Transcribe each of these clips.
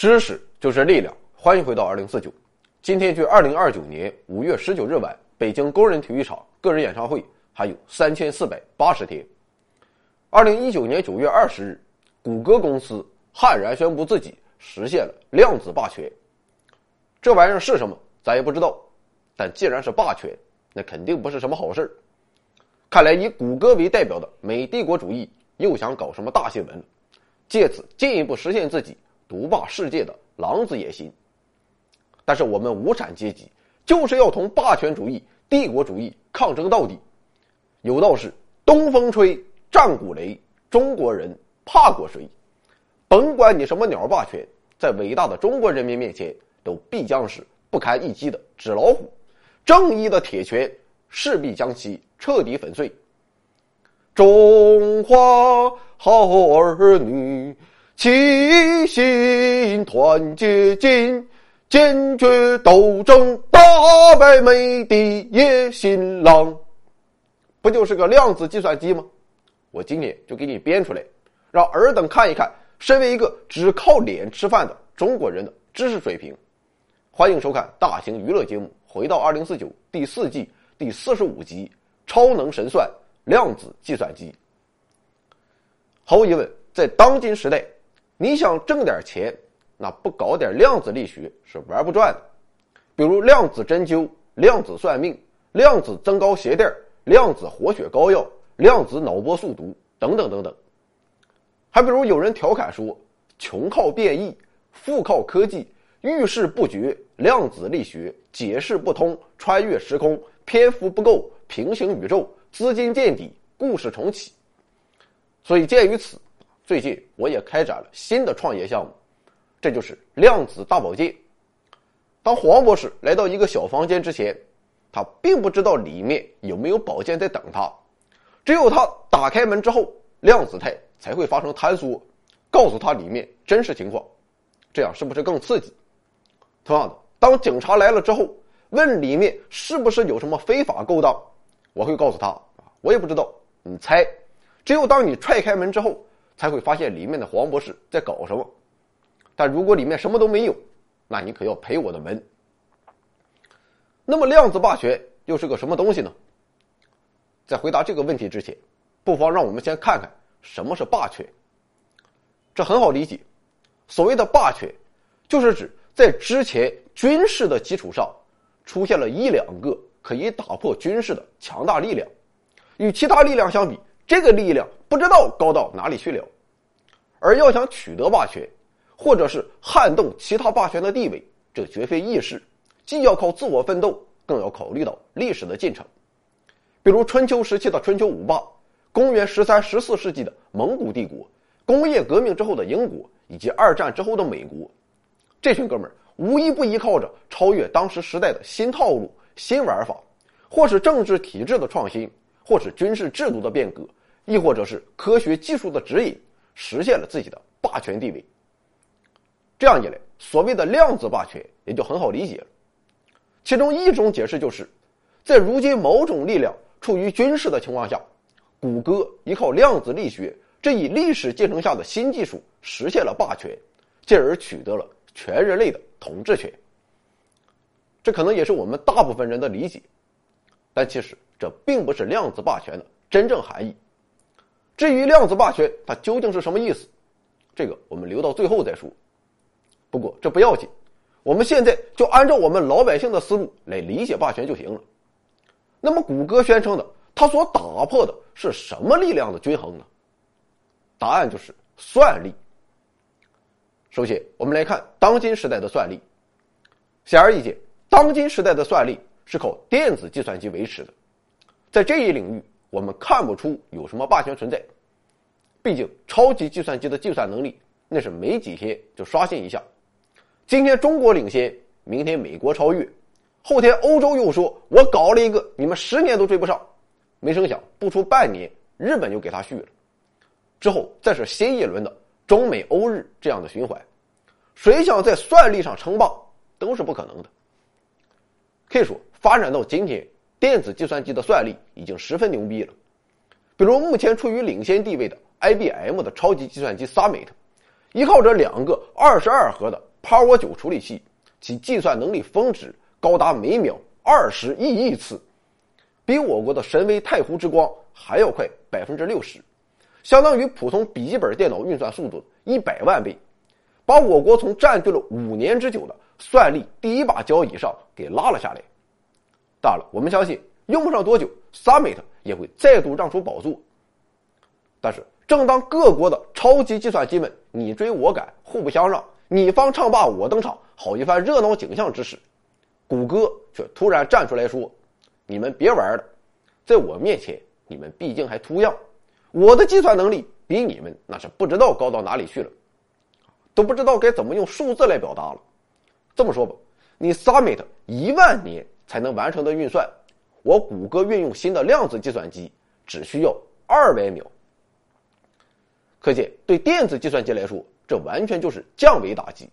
知识就是力量。欢迎回到二零四九。今天距二零二九年五月十九日晚北京工人体育场个人演唱会还有三千四百八十天。二零一九年九月二十日，谷歌公司悍然宣布自己实现了量子霸权。这玩意儿是什么，咱也不知道。但既然是霸权，那肯定不是什么好事看来以谷歌为代表的美帝国主义又想搞什么大新闻，借此进一步实现自己独霸世界的狼子野心。但是我们无产阶级就是要同霸权主义、帝国主义抗争到底。有道是：东风吹，战鼓擂，中国人怕过谁？甭管你什么鸟霸权，在伟大的中国人民面前，都必将是不堪一击的纸老虎。正义的铁拳势必将其彻底粉碎。中华好儿女，齐心团结劲，坚决斗争，打败美帝野心狼。不就是个量子计算机吗？我今天就给你编出来，让尔等看一看，身为一个只靠脸吃饭的中国人的知识水平。欢迎收看大型娱乐节目《回到二零四九》第四季第四十五集《超能神算量子计算机》。毫无疑问，在当今时代，你想挣点钱，那不搞点量子力学是玩不转的。比如量子针灸、量子算命、量子增高鞋垫、量子活血膏药、量子脑波速读等等等等。还比如有人调侃说：“穷靠变异，富靠科技。”遇事不决，量子力学解释不通，穿越时空，篇幅不够，平行宇宙，资金见底，故事重启。所以鉴于此，最近我也开展了新的创业项目，这就是量子大保健。当黄博士来到一个小房间之前，他并不知道里面有没有宝剑在等他，只有他打开门之后，量子态才会发生坍缩，告诉他里面真实情况，这样是不是更刺激？同样的，当警察来了之后，问里面是不是有什么非法勾当，我会告诉他，我也不知道，你猜。只有当你踹开门之后，才会发现里面的黄博士在搞什么。但如果里面什么都没有，那你可要赔我的门。那么量子霸权又是个什么东西呢？在回答这个问题之前，不妨让我们先看看什么是霸权。这很好理解，所谓的霸权，就是指。在之前军事的基础上，出现了一两个可以打破军事的强大力量，与其他力量相比，这个力量不知道高到哪里去了。而要想取得霸权，或者是撼动其他霸权的地位，这绝非易事，既要靠自我奋斗，更要考虑到历史的进程。比如春秋时期的春秋五霸，公元十三、十四世纪的蒙古帝国，工业革命之后的英国，以及二战之后的美国。这群哥们儿无一不依靠着超越当时时代的新套路、新玩法，或是政治体制的创新，或是军事制度的变革，亦或者是科学技术的指引，实现了自己的霸权地位。这样一来，所谓的量子霸权也就很好理解了。其中一种解释就是，在如今某种力量处于军事的情况下，谷歌依靠量子力学这一历史进程下的新技术实现了霸权，进而取得了。全人类的统治权，这可能也是我们大部分人的理解，但其实这并不是量子霸权的真正含义。至于量子霸权它究竟是什么意思，这个我们留到最后再说。不过这不要紧，我们现在就按照我们老百姓的思路来理解霸权就行了。那么谷歌宣称的，它所打破的是什么力量的均衡呢？答案就是算力。首先，我们来看当今时代的算力。显而易见，当今时代的算力是靠电子计算机维持的。在这一领域，我们看不出有什么霸权存在。毕竟，超级计算机的计算能力那是没几天就刷新一下。今天中国领先，明天美国超越，后天欧洲又说我搞了一个你们十年都追不上。没成想，不出半年，日本就给他续了。之后再是新一轮的。中美欧日这样的循环，谁想在算力上称霸都是不可能的。可以说，发展到今天，电子计算机的算力已经十分牛逼了。比如目前处于领先地位的 IBM 的超级计算机 Summit，依靠着两个二十二核的 Power 九处理器，其计算能力峰值高达每秒二十亿亿次，比我国的神威太湖之光还要快百分之六十，相当于普通笔记本电脑运算速度一百万倍，把我国从占据了五年之久的算力第一把交椅上给拉了下来。当然了，我们相信用不上多久，Summit 也会再度让出宝座。但是，正当各国的超级计算机们你追我赶、互不相让，你方唱罢我登场，好一番热闹景象之时，谷歌却突然站出来说：“你们别玩了，在我面前，你们毕竟还图样。我的计算能力比你们那是不知道高到哪里去了，都不知道该怎么用数字来表达了。这么说吧，你 Summit 一万年才能完成的运算，我谷歌运用新的量子计算机只需要二百秒。”可见，对电子计算机来说，这完全就是降维打击。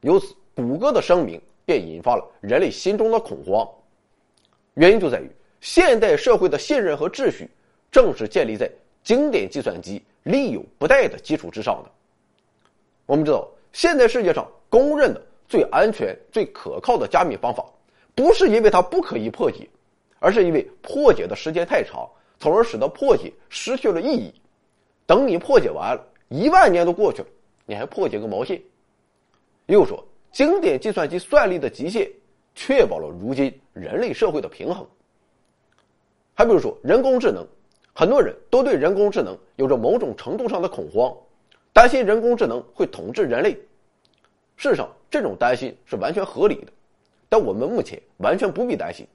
由此，谷歌的声明便引发了人类心中的恐慌。原因就在于，现代社会的信任和秩序，正是建立在经典计算机力有不逮的基础之上的。我们知道，现在世界上公认的最安全、最可靠的加密方法，不是因为它不可以破解，而是因为破解的时间太长，从而使得破解失去了意义。等你破解完了，一万年都过去了，你还破解个毛线？又说，经典计算机算力的极限，确保了如今人类社会的平衡。还比如说人工智能，很多人都对人工智能有着某种程度上的恐慌，担心人工智能会统治人类。事实上，这种担心是完全合理的，但我们目前完全不必担心，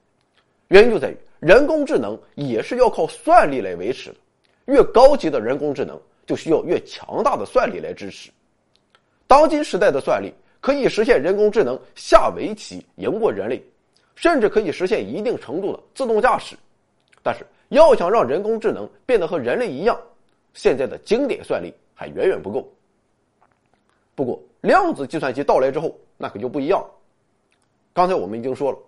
原因就在于人工智能也是要靠算力来维持的。越高级的人工智能就需要越强大的算力来支持。当今时代的算力可以实现人工智能下围棋赢过人类，甚至可以实现一定程度的自动驾驶。但是，要想让人工智能变得和人类一样，现在的经典算力还远远不够。不过，量子计算机到来之后，那可就不一样了。刚才我们已经说了，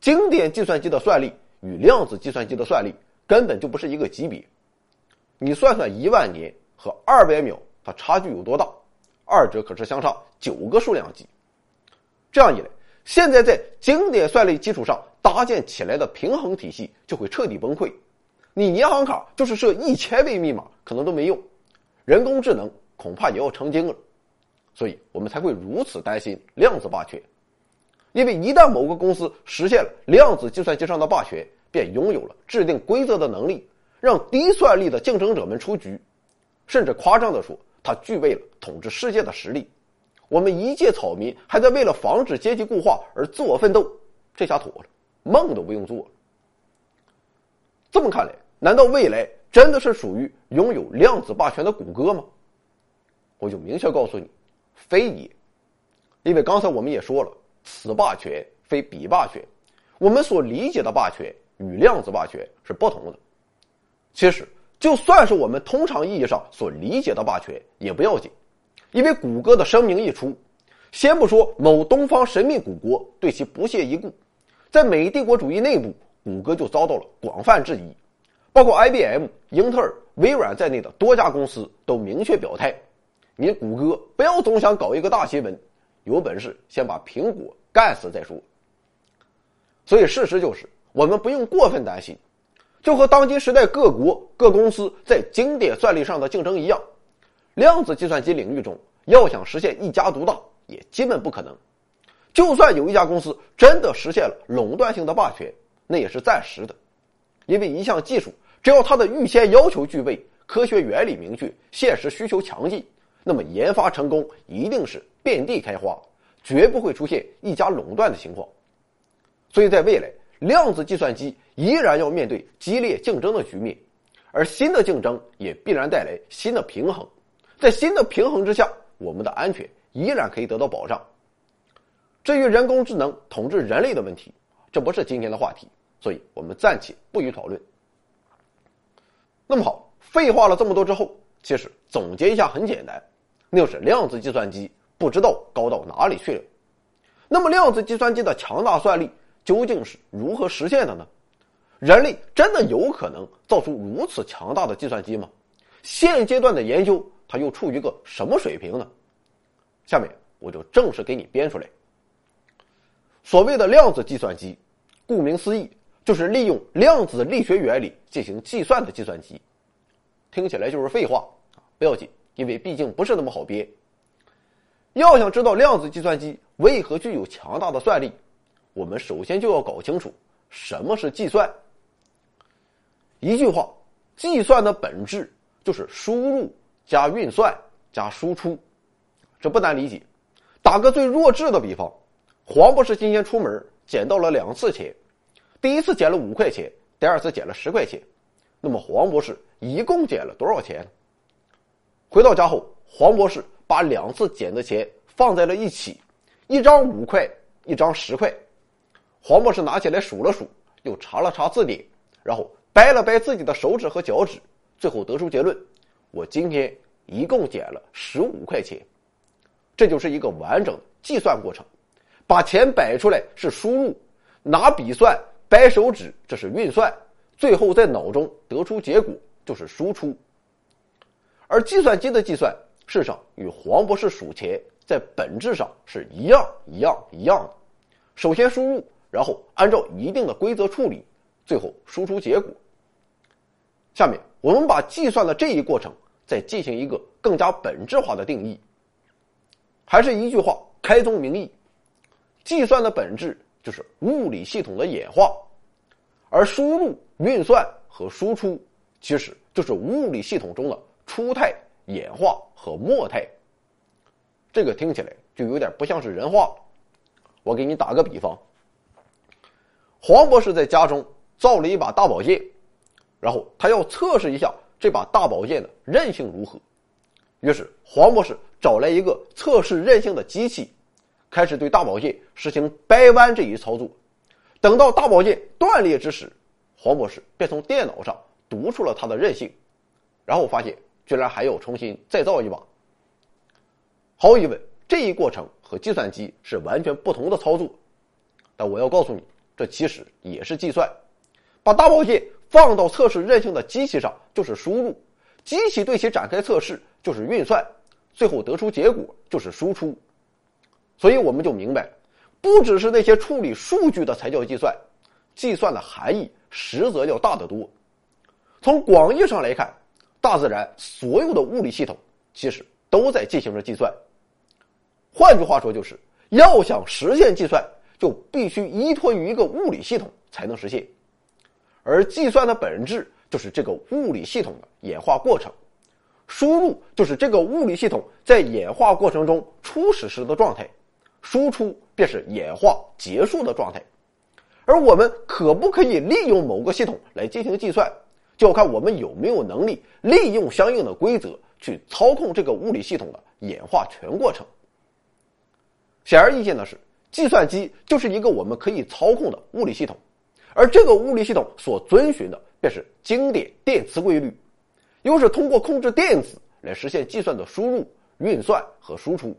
经典计算机的算力与量子计算机的算力根本就不是一个级别。你算算一万年和二百秒，它差距有多大？二者可是相差九个数量级。这样一来，现在在经典算力基础上搭建起来的平衡体系就会彻底崩溃。你银行卡就是设一千位密码，可能都没用，人工智能恐怕也要成精了。所以我们才会如此担心量子霸权，因为一旦某个公司实现了量子计算机上的霸权，便拥有了制定规则的能力。让低算力的竞争者们出局，甚至夸张的说，他具备了统治世界的实力。我们一介草民还在为了防止阶级固化而自我奋斗，这下妥了，梦都不用做了。这么看来，难道未来真的是属于拥有量子霸权的谷歌吗？我就明确告诉你，非也。因为刚才我们也说了，此霸权非彼霸权，我们所理解的霸权与量子霸权是不同的。其实，就算是我们通常意义上所理解的霸权也不要紧，因为谷歌的声明一出，先不说某东方神秘古国对其不屑一顾，在美帝国主义内部，谷歌就遭到了广泛质疑，包括 IBM、英特尔、微软在内的多家公司都明确表态：，你谷歌不要总想搞一个大新闻，有本事先把苹果干死再说。所以，事实就是，我们不用过分担心。就和当今时代各国各公司在经典算力上的竞争一样，量子计算机领域中要想实现一家独大也基本不可能。就算有一家公司真的实现了垄断性的霸权，那也是暂时的，因为一项技术只要它的预先要求具备、科学原理明确、现实需求强劲，那么研发成功一定是遍地开花，绝不会出现一家垄断的情况。所以在未来。量子计算机依然要面对激烈竞争的局面，而新的竞争也必然带来新的平衡。在新的平衡之下，我们的安全依然可以得到保障。至于人工智能统治人类的问题，这不是今天的话题，所以我们暂且不予讨论。那么好，废话了这么多之后，其实总结一下很简单，那是量子计算机不知道高到哪里去了。那么量子计算机的强大算力。究竟是如何实现的呢？人类真的有可能造出如此强大的计算机吗？现阶段的研究，它又处于个什么水平呢？下面我就正式给你编出来。所谓的量子计算机，顾名思义，就是利用量子力学原理进行计算的计算机。听起来就是废话啊不要紧，因为毕竟不是那么好编。要想知道量子计算机为何具有强大的算力，我们首先就要搞清楚什么是计算。一句话，计算的本质就是输入加运算加输出，这不难理解。打个最弱智的比方，黄博士今天出门捡到了两次钱，第一次捡了五块钱，第二次捡了十块钱。那么黄博士一共捡了多少钱？回到家后，黄博士把两次捡的钱放在了一起，一张五块，一张十块。黄博士拿起来数了数，又查了查字典，然后掰了掰自己的手指和脚趾，最后得出结论：我今天一共捡了十五块钱。这就是一个完整的计算过程。把钱摆出来是输入，拿笔算、掰手指，这是运算。最后在脑中得出结果就是输出，而计算机的计算事实上与黄博士数钱在本质上是一样一样一样的。首先输入，然后按照一定的规则处理，最后输出结果。下面我们把计算的这一过程再进行一个更加本质化的定义。还是一句话，开宗明义，计算的本质就是物理系统的演化。而输入、运算和输出，其实就是物理系统中的初态、演化和末态。这个听起来就有点不像是人话。我给你打个比方：黄博士在家中造了一把大宝剑，然后他要测试一下这把大宝剑的韧性如何。于是黄博士找来一个测试韧性的机器，开始对大宝剑实行掰弯这一操作。等到大宝剑断裂之时，黄博士便从电脑上读出了它的韧性，然后发现居然还要重新再造一把。毫无疑问，这一过程和计算机是完全不同的操作，但我要告诉你，这其实也是计算。把大宝剑放到测试韧性的机器上就是输入，机器对其展开测试就是运算，最后得出结果就是输出。所以我们就明白。不只是那些处理数据的才叫计算，计算的含义实则要大得多。从广义上来看，大自然所有的物理系统其实都在进行着计算。换句话说，就是要想实现计算，就必须依托于一个物理系统才能实现。而计算的本质就是这个物理系统的演化过程，输入就是这个物理系统在演化过程中初始时的状态。输出便是演化结束的状态，而我们可不可以利用某个系统来进行计算，就要看我们有没有能力利用相应的规则去操控这个物理系统的演化全过程。显而易见的是，计算机就是一个我们可以操控的物理系统，而这个物理系统所遵循的便是经典电磁规律，又是通过控制电子来实现计算的输入、运算和输出。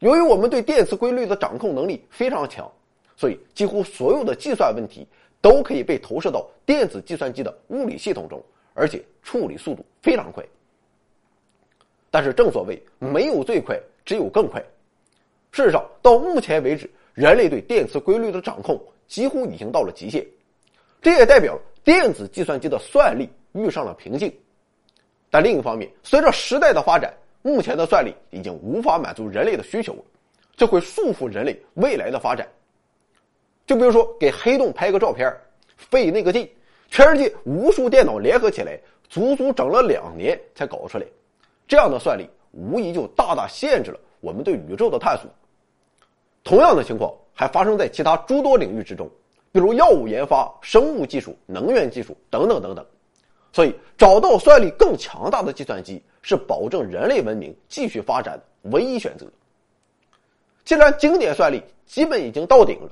由于我们对电磁规律的掌控能力非常强，所以几乎所有的计算问题都可以被投射到电子计算机的物理系统中，而且处理速度非常快。但是正所谓没有最快，只有更快。事实上，到目前为止，人类对电磁规律的掌控几乎已经到了极限，这也代表电子计算机的算力遇上了瓶颈。但另一方面，随着时代的发展，目前的算力已经无法满足人类的需求，这会束缚人类未来的发展。就比如说给黑洞拍个照片，费那个劲，全世界无数电脑联合起来，足足整了两年才搞出来，这样的算力无疑就大大限制了我们对宇宙的探索。同样的情况还发生在其他诸多领域之中，比如药物研发、生物技术、能源技术等等等等。所以，找到算力更强大的计算机是保证人类文明继续发展的唯一选择。既然经典算力基本已经到顶了，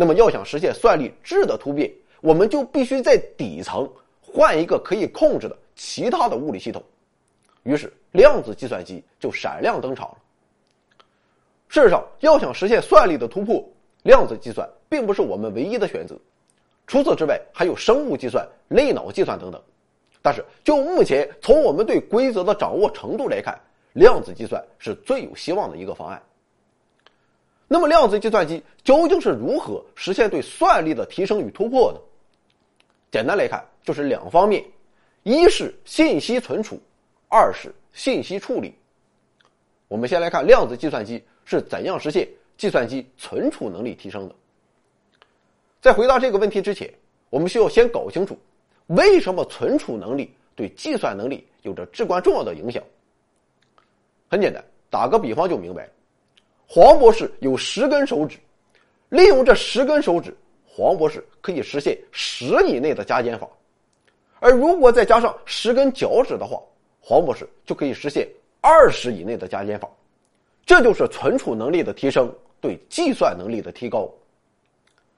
那么要想实现算力质的突变，我们就必须在底层换一个可以控制的其他的物理系统。于是，量子计算机就闪亮登场了。事实上，要想实现算力的突破，量子计算并不是我们唯一的选择。除此之外，还有生物计算、类脑计算等等。但是，就目前从我们对规则的掌握程度来看，量子计算是最有希望的一个方案。那么量子计算机究竟是如何实现对算力的提升与突破的？简单来看，就是两方面：一是信息存储，二是信息处理。我们先来看量子计算机是怎样实现计算机存储能力提升的。在回答这个问题之前，我们需要先搞清楚，为什么存储能力对计算能力有着至关重要的影响。很简单，打个比方就明白。黄博士有十根手指，利用这十根手指，黄博士可以实现十以内的加减法。而如果再加上十根脚趾的话，黄博士就可以实现二十以内的加减法。这就是存储能力的提升对计算能力的提高。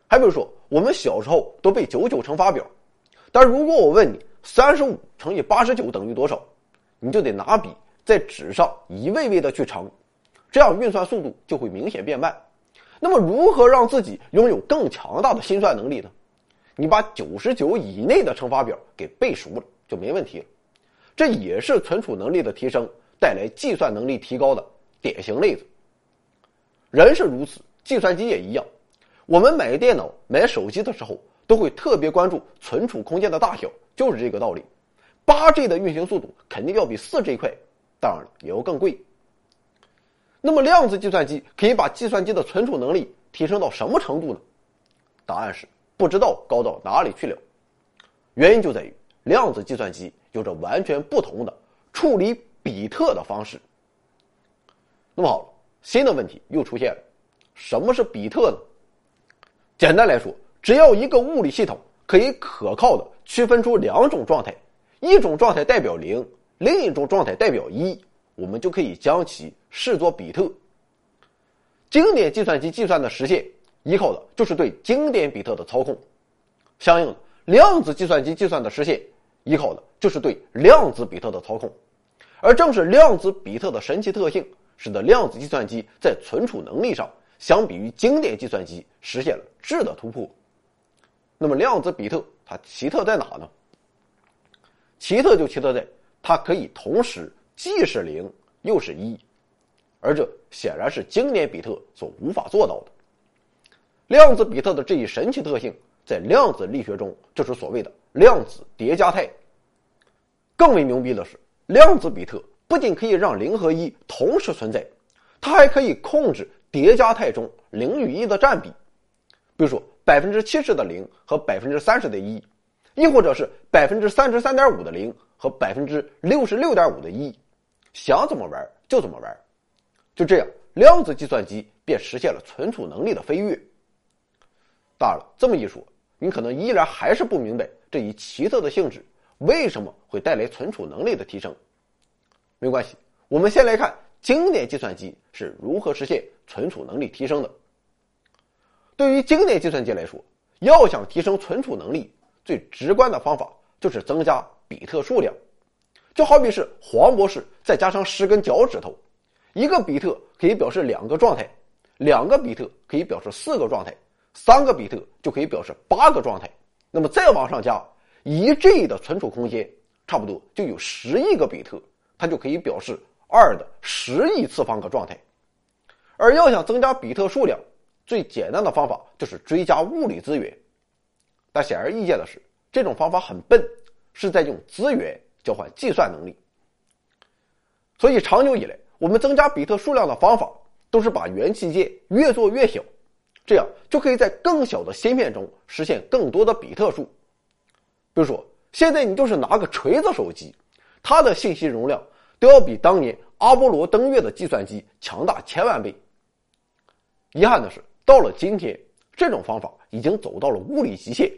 还比如说，我们小时候都背九九乘法表，但如果我问你三十五乘以八十九等于多少，你就得拿笔在纸上一位位的去乘。这样运算速度就会明显变慢。那么，如何让自己拥有更强大的心算能力呢？你把九十九以内的乘法表给背熟了就没问题了。这也是存储能力的提升带来计算能力提高的典型例子。人是如此，计算机也一样。我们买电脑、买手机的时候，都会特别关注存储空间的大小，就是这个道理。八 G 的运行速度肯定要比四 G 快，当然了，也要更贵。那么，量子计算机可以把计算机的存储能力提升到什么程度呢？答案是不知道高到哪里去了。原因就在于量子计算机有着完全不同的处理比特的方式。那么好了，新的问题又出现了：什么是比特呢？简单来说，只要一个物理系统可以可靠的区分出两种状态，一种状态代表零，另一种状态代表一。我们就可以将其视作比特。经典计算机计算的实现，依靠的就是对经典比特的操控；相应的，量子计算机计算的实现，依靠的就是对量子比特的操控。而正是量子比特的神奇特性，使得量子计算机在存储能力上，相比于经典计算机实现了质的突破。那么，量子比特它奇特在哪呢？奇特就奇特在它可以同时。既是零又是一，而这显然是经典比特所无法做到的。量子比特的这一神奇特性，在量子力学中就是所谓的量子叠加态。更为牛逼的是，量子比特不仅可以让零和一同时存在，它还可以控制叠加态中零与一的占比，比如说百分之七十的零和百分之三十的一，亦或者是百分之三十三点五的零和百分之六十六点五的一。想怎么玩就怎么玩，就这样，量子计算机便实现了存储能力的飞跃。当然了，这么一说，你可能依然还是不明白这一奇特的性质为什么会带来存储能力的提升。没关系，我们先来看经典计算机是如何实现存储能力提升的。对于经典计算机来说，要想提升存储能力，最直观的方法就是增加比特数量。就好比是黄博士再加上十根脚趾头，一个比特可以表示两个状态，两个比特可以表示四个状态，三个比特就可以表示八个状态。那么再往上加一 G 的存储空间，差不多就有十亿个比特，它就可以表示二的十亿次方个状态。而要想增加比特数量，最简单的方法就是追加物理资源。但显而易见的是，这种方法很笨，是在用资源。交换计算能力，所以长久以来，我们增加比特数量的方法都是把元器件越做越小，这样就可以在更小的芯片中实现更多的比特数。比如说，现在你就是拿个锤子手机，它的信息容量都要比当年阿波罗登月的计算机强大千万倍。遗憾的是，到了今天，这种方法已经走到了物理极限。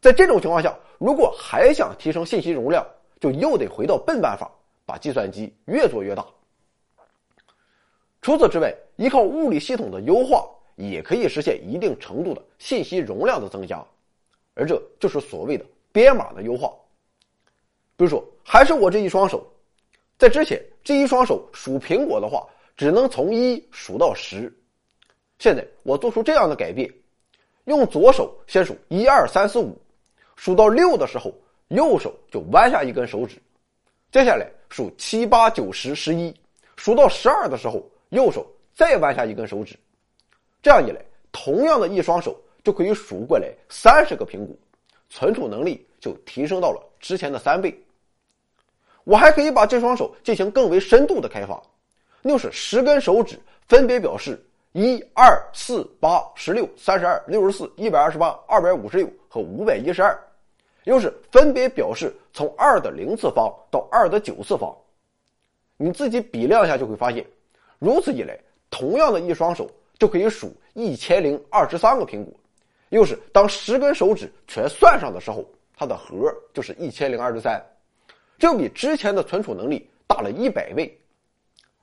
在这种情况下，如果还想提升信息容量，就又得回到笨办法，把计算机越做越大。除此之外，依靠物理系统的优化，也可以实现一定程度的信息容量的增加，而这就是所谓的编码的优化。比如说，还是我这一双手，在之前这一双手数苹果的话，只能从一数到十，现在我做出这样的改变，用左手先数一二三四五，数到六的时候。右手就弯下一根手指，接下来数七八九十十一，数到十二的时候，右手再弯下一根手指，这样一来，同样的一双手就可以数过来三十个苹果，存储能力就提升到了之前的三倍。我还可以把这双手进行更为深度的开发，那就是十根手指分别表示一二四八十六三十二六十四一百二十八二百五十六和五百一十二，又是分别表示从二的零次方到二的九次方。你自己比量一下就会发现，如此一来，同样的一双手就可以数一千零二十三个苹果，又是当十根手指全算上的时候，它的和就是一千零二十三，这比之前的存储能力大了一百倍，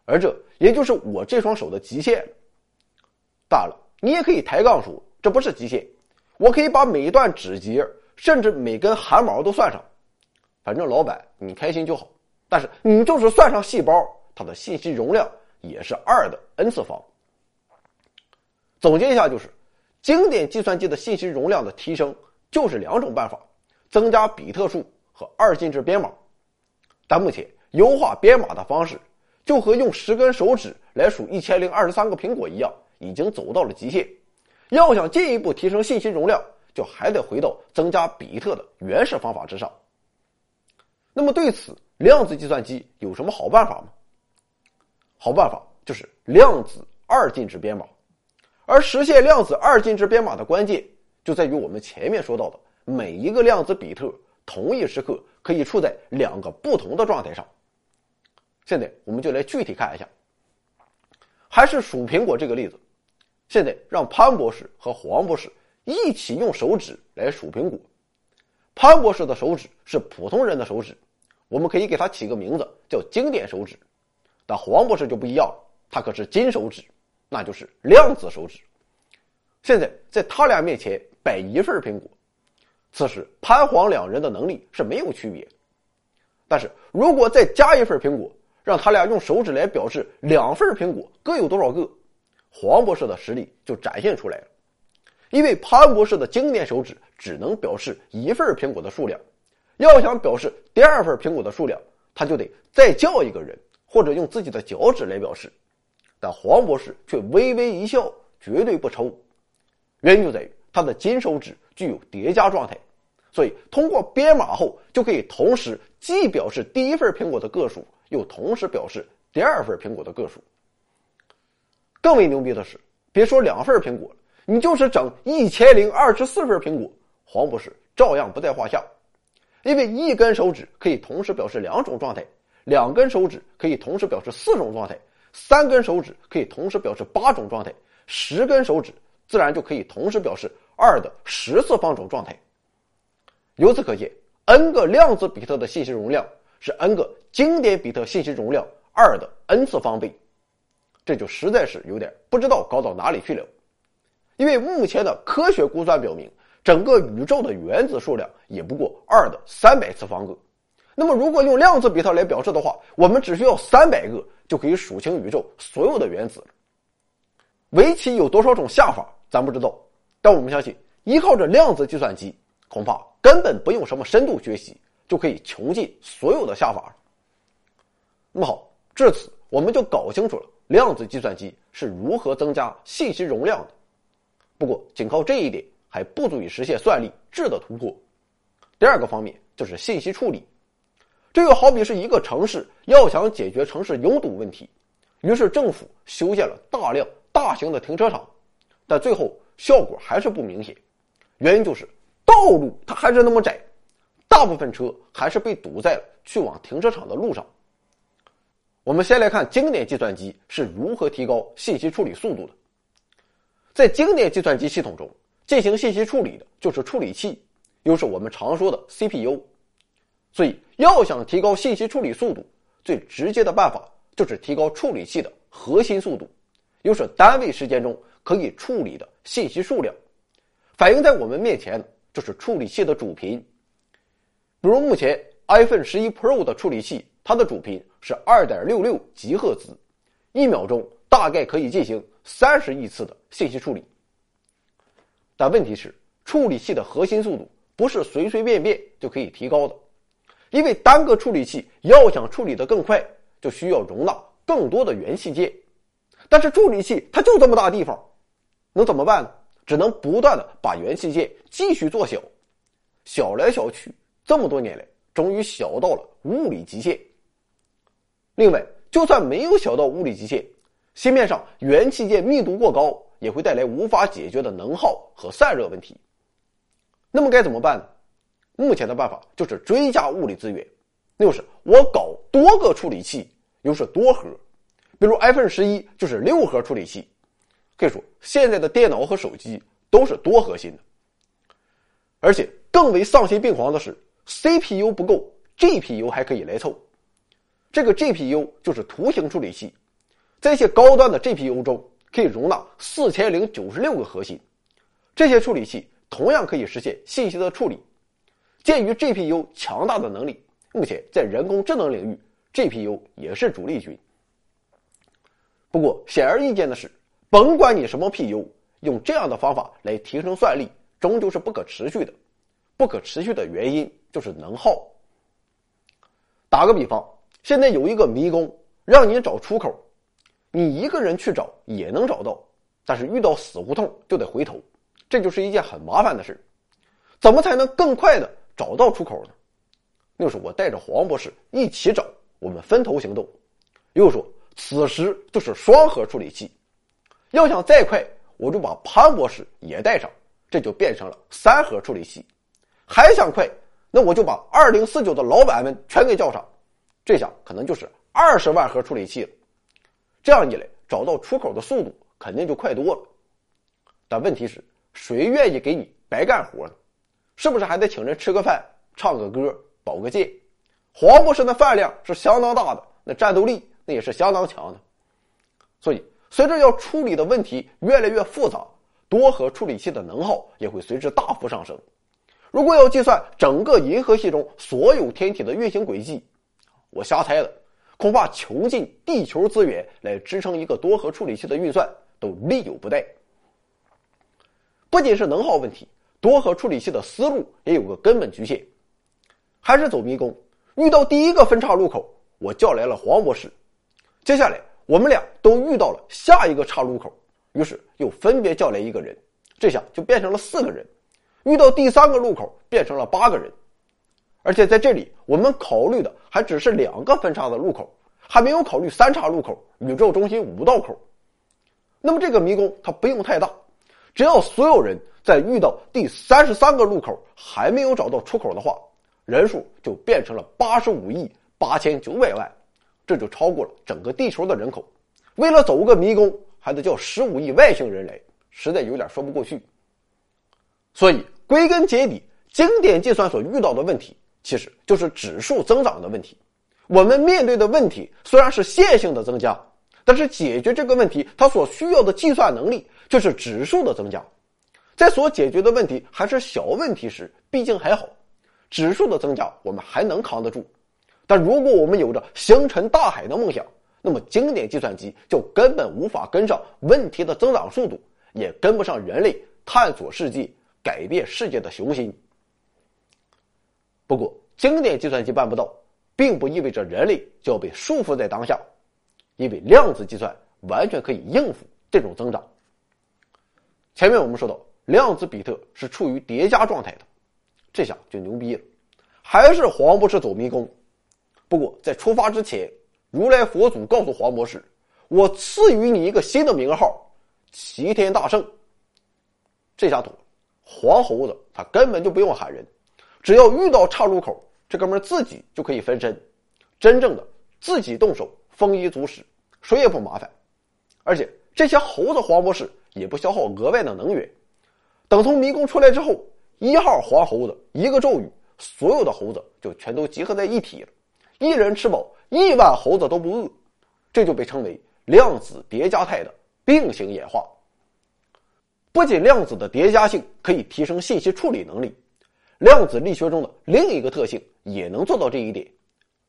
而这也就是我这双手的极限。当然了，你也可以抬杠说这不是极限，我可以把每一段指节甚至每根汗毛都算上，反正老板你开心就好。但是你就是算上细胞，它的信息容量也是二的 n 次方。总结一下就是，经典计算机的信息容量的提升就是两种办法：增加比特数和二进制编码。但目前优化编码的方式，就和用十根手指来数一千零二十三个苹果一样，已经走到了极限。要想进一步提升信息容量，就还得回到增加比特的原始方法之上。那么对此，量子计算机有什么好办法吗？好办法就是量子二进制编码，而实现量子二进制编码的关键就在于我们前面说到的每一个量子比特同一时刻可以处在两个不同的状态上。现在我们就来具体看一下，还是数苹果这个例子。现在让潘博士和黄博士一起用手指来数苹果。潘博士的手指是普通人的手指。我们可以给它起个名字，叫经典手指。但黄博士就不一样了，他可是金手指，那就是量子手指。现在在他俩面前摆一份苹果，此时潘黄两人的能力是没有区别。但是如果再加一份苹果，让他俩用手指来表示两份苹果各有多少个，黄博士的实力就展现出来了。因为潘博士的经典手指只能表示一份苹果的数量。要想表示第二份苹果的数量，他就得再叫一个人，或者用自己的脚趾来表示。但黄博士却微微一笑，绝对不抽。原因就在于他的金手指具有叠加状态，所以通过编码后就可以同时既表示第一份苹果的个数，又同时表示第二份苹果的个数。更为牛逼的是，别说两份苹果了，你就是整一千零二十四份苹果，黄博士照样不在话下。因为一根手指可以同时表示两种状态，两根手指可以同时表示四种状态，三根手指可以同时表示八种状态，十根手指自然就可以同时表示二的十次方种状态。由此可见，n 个量子比特的信息容量是 n 个经典比特信息容量二的 n 次方倍，这就实在是有点不知道搞到哪里去了。因为目前的科学估算表明。整个宇宙的原子数量也不过二的三百次方个，那么如果用量子比特来表示的话，我们只需要三百个就可以数清宇宙所有的原子。围棋有多少种下法，咱不知道，但我们相信，依靠着量子计算机，恐怕根本不用什么深度学习就可以穷尽所有的下法。那么好，至此我们就搞清楚了量子计算机是如何增加信息容量的。不过，仅靠这一点。还不足以实现算力质的突破。第二个方面就是信息处理，这就好比是一个城市要想解决城市拥堵问题，于是政府修建了大量大型的停车场，但最后效果还是不明显。原因就是道路它还是那么窄，大部分车还是被堵在了去往停车场的路上。我们先来看经典计算机是如何提高信息处理速度的，在经典计算机系统中。进行信息处理的就是处理器，又是我们常说的 CPU。所以，要想提高信息处理速度，最直接的办法就是提高处理器的核心速度，又是单位时间中可以处理的信息数量。反映在我们面前的就是处理器的主频。比如目前 iPhone 十一 Pro 的处理器，它的主频是二点六六吉赫兹，一秒钟大概可以进行三十亿次的信息处理。但问题是，处理器的核心速度不是随随便便就可以提高的，因为单个处理器要想处理的更快，就需要容纳更多的元器件。但是处理器它就这么大地方，能怎么办呢？只能不断的把元器件继续做小，小来小去，这么多年来，终于小到了物理极限。另外，就算没有小到物理极限，芯片上元器件密度过高，也会带来无法解决的能耗和散热问题。那么该怎么办呢？目前的办法就是追加物理资源，那就是我搞多个处理器，又是多核，比如 iPhone 十一就是六核处理器。可以说，现在的电脑和手机都是多核心的。而且更为丧心病狂的是，CPU 不够，GPU 还可以来凑。这个 GPU 就是图形处理器，在一些高端的 GPU 中可以容纳四千零九十六个核心，这些处理器。同样可以实现信息的处理。鉴于 GPU 强大的能力，目前在人工智能领域，GPU 也是主力军。不过显而易见的是，甭管你什么 PU，用这样的方法来提升算力，终究是不可持续的。不可持续的原因就是能耗。打个比方，现在有一个迷宫，让你找出口，你一个人去找也能找到，但是遇到死胡同就得回头。这就是一件很麻烦的事，怎么才能更快的找到出口呢？又是我带着黄博士一起找，我们分头行动。又说此时就是双核处理器，要想再快，我就把潘博士也带上，这就变成了三核处理器。还想快，那我就把二零四九的老板们全给叫上，这下可能就是二十万核处理器了。这样一来，找到出口的速度肯定就快多了。但问题是。谁愿意给你白干活呢？是不是还得请人吃个饭、唱个歌、保个剑？黄博士的饭量是相当大的，那战斗力那也是相当强的。所以，随着要处理的问题越来越复杂，多核处理器的能耗也会随之大幅上升。如果要计算整个银河系中所有天体的运行轨迹，我瞎猜的，恐怕穷尽地球资源来支撑一个多核处理器的运算都力有不逮。不仅是能耗问题，多核处理器的思路也有个根本局限，还是走迷宫。遇到第一个分岔路口，我叫来了黄博士。接下来，我们俩都遇到了下一个岔路口，于是又分别叫来一个人，这下就变成了四个人。遇到第三个路口，变成了八个人。而且在这里，我们考虑的还只是两个分叉的路口，还没有考虑三岔路口、宇宙中心五道口。那么这个迷宫它不用太大。只要所有人在遇到第三十三个路口还没有找到出口的话，人数就变成了八十五亿八千九百万，这就超过了整个地球的人口。为了走个迷宫，还得叫十五亿外星人来，实在有点说不过去。所以归根结底，经典计算所遇到的问题，其实就是指数增长的问题。我们面对的问题虽然是线性的增加，但是解决这个问题，它所需要的计算能力。就是指数的增加，在所解决的问题还是小问题时，毕竟还好，指数的增加我们还能扛得住。但如果我们有着星辰大海的梦想，那么经典计算机就根本无法跟上问题的增长速度，也跟不上人类探索世界、改变世界的雄心。不过，经典计算机办不到，并不意味着人类就要被束缚在当下，因为量子计算完全可以应付这种增长。前面我们说到，量子比特是处于叠加状态的，这下就牛逼了，还是黄博士走迷宫。不过在出发之前，如来佛祖告诉黄博士：“我赐予你一个新的名号，齐天大圣。”这下妥了，黄猴子他根本就不用喊人，只要遇到岔路口，这哥们自己就可以分身，真正的自己动手，丰衣足食，谁也不麻烦。而且这些猴子黄博士。也不消耗额外的能源。等从迷宫出来之后，一号黄猴子一个咒语，所有的猴子就全都集合在一体了，一人吃饱，亿万猴子都不饿。这就被称为量子叠加态的并行演化。不仅量子的叠加性可以提升信息处理能力，量子力学中的另一个特性也能做到这一点，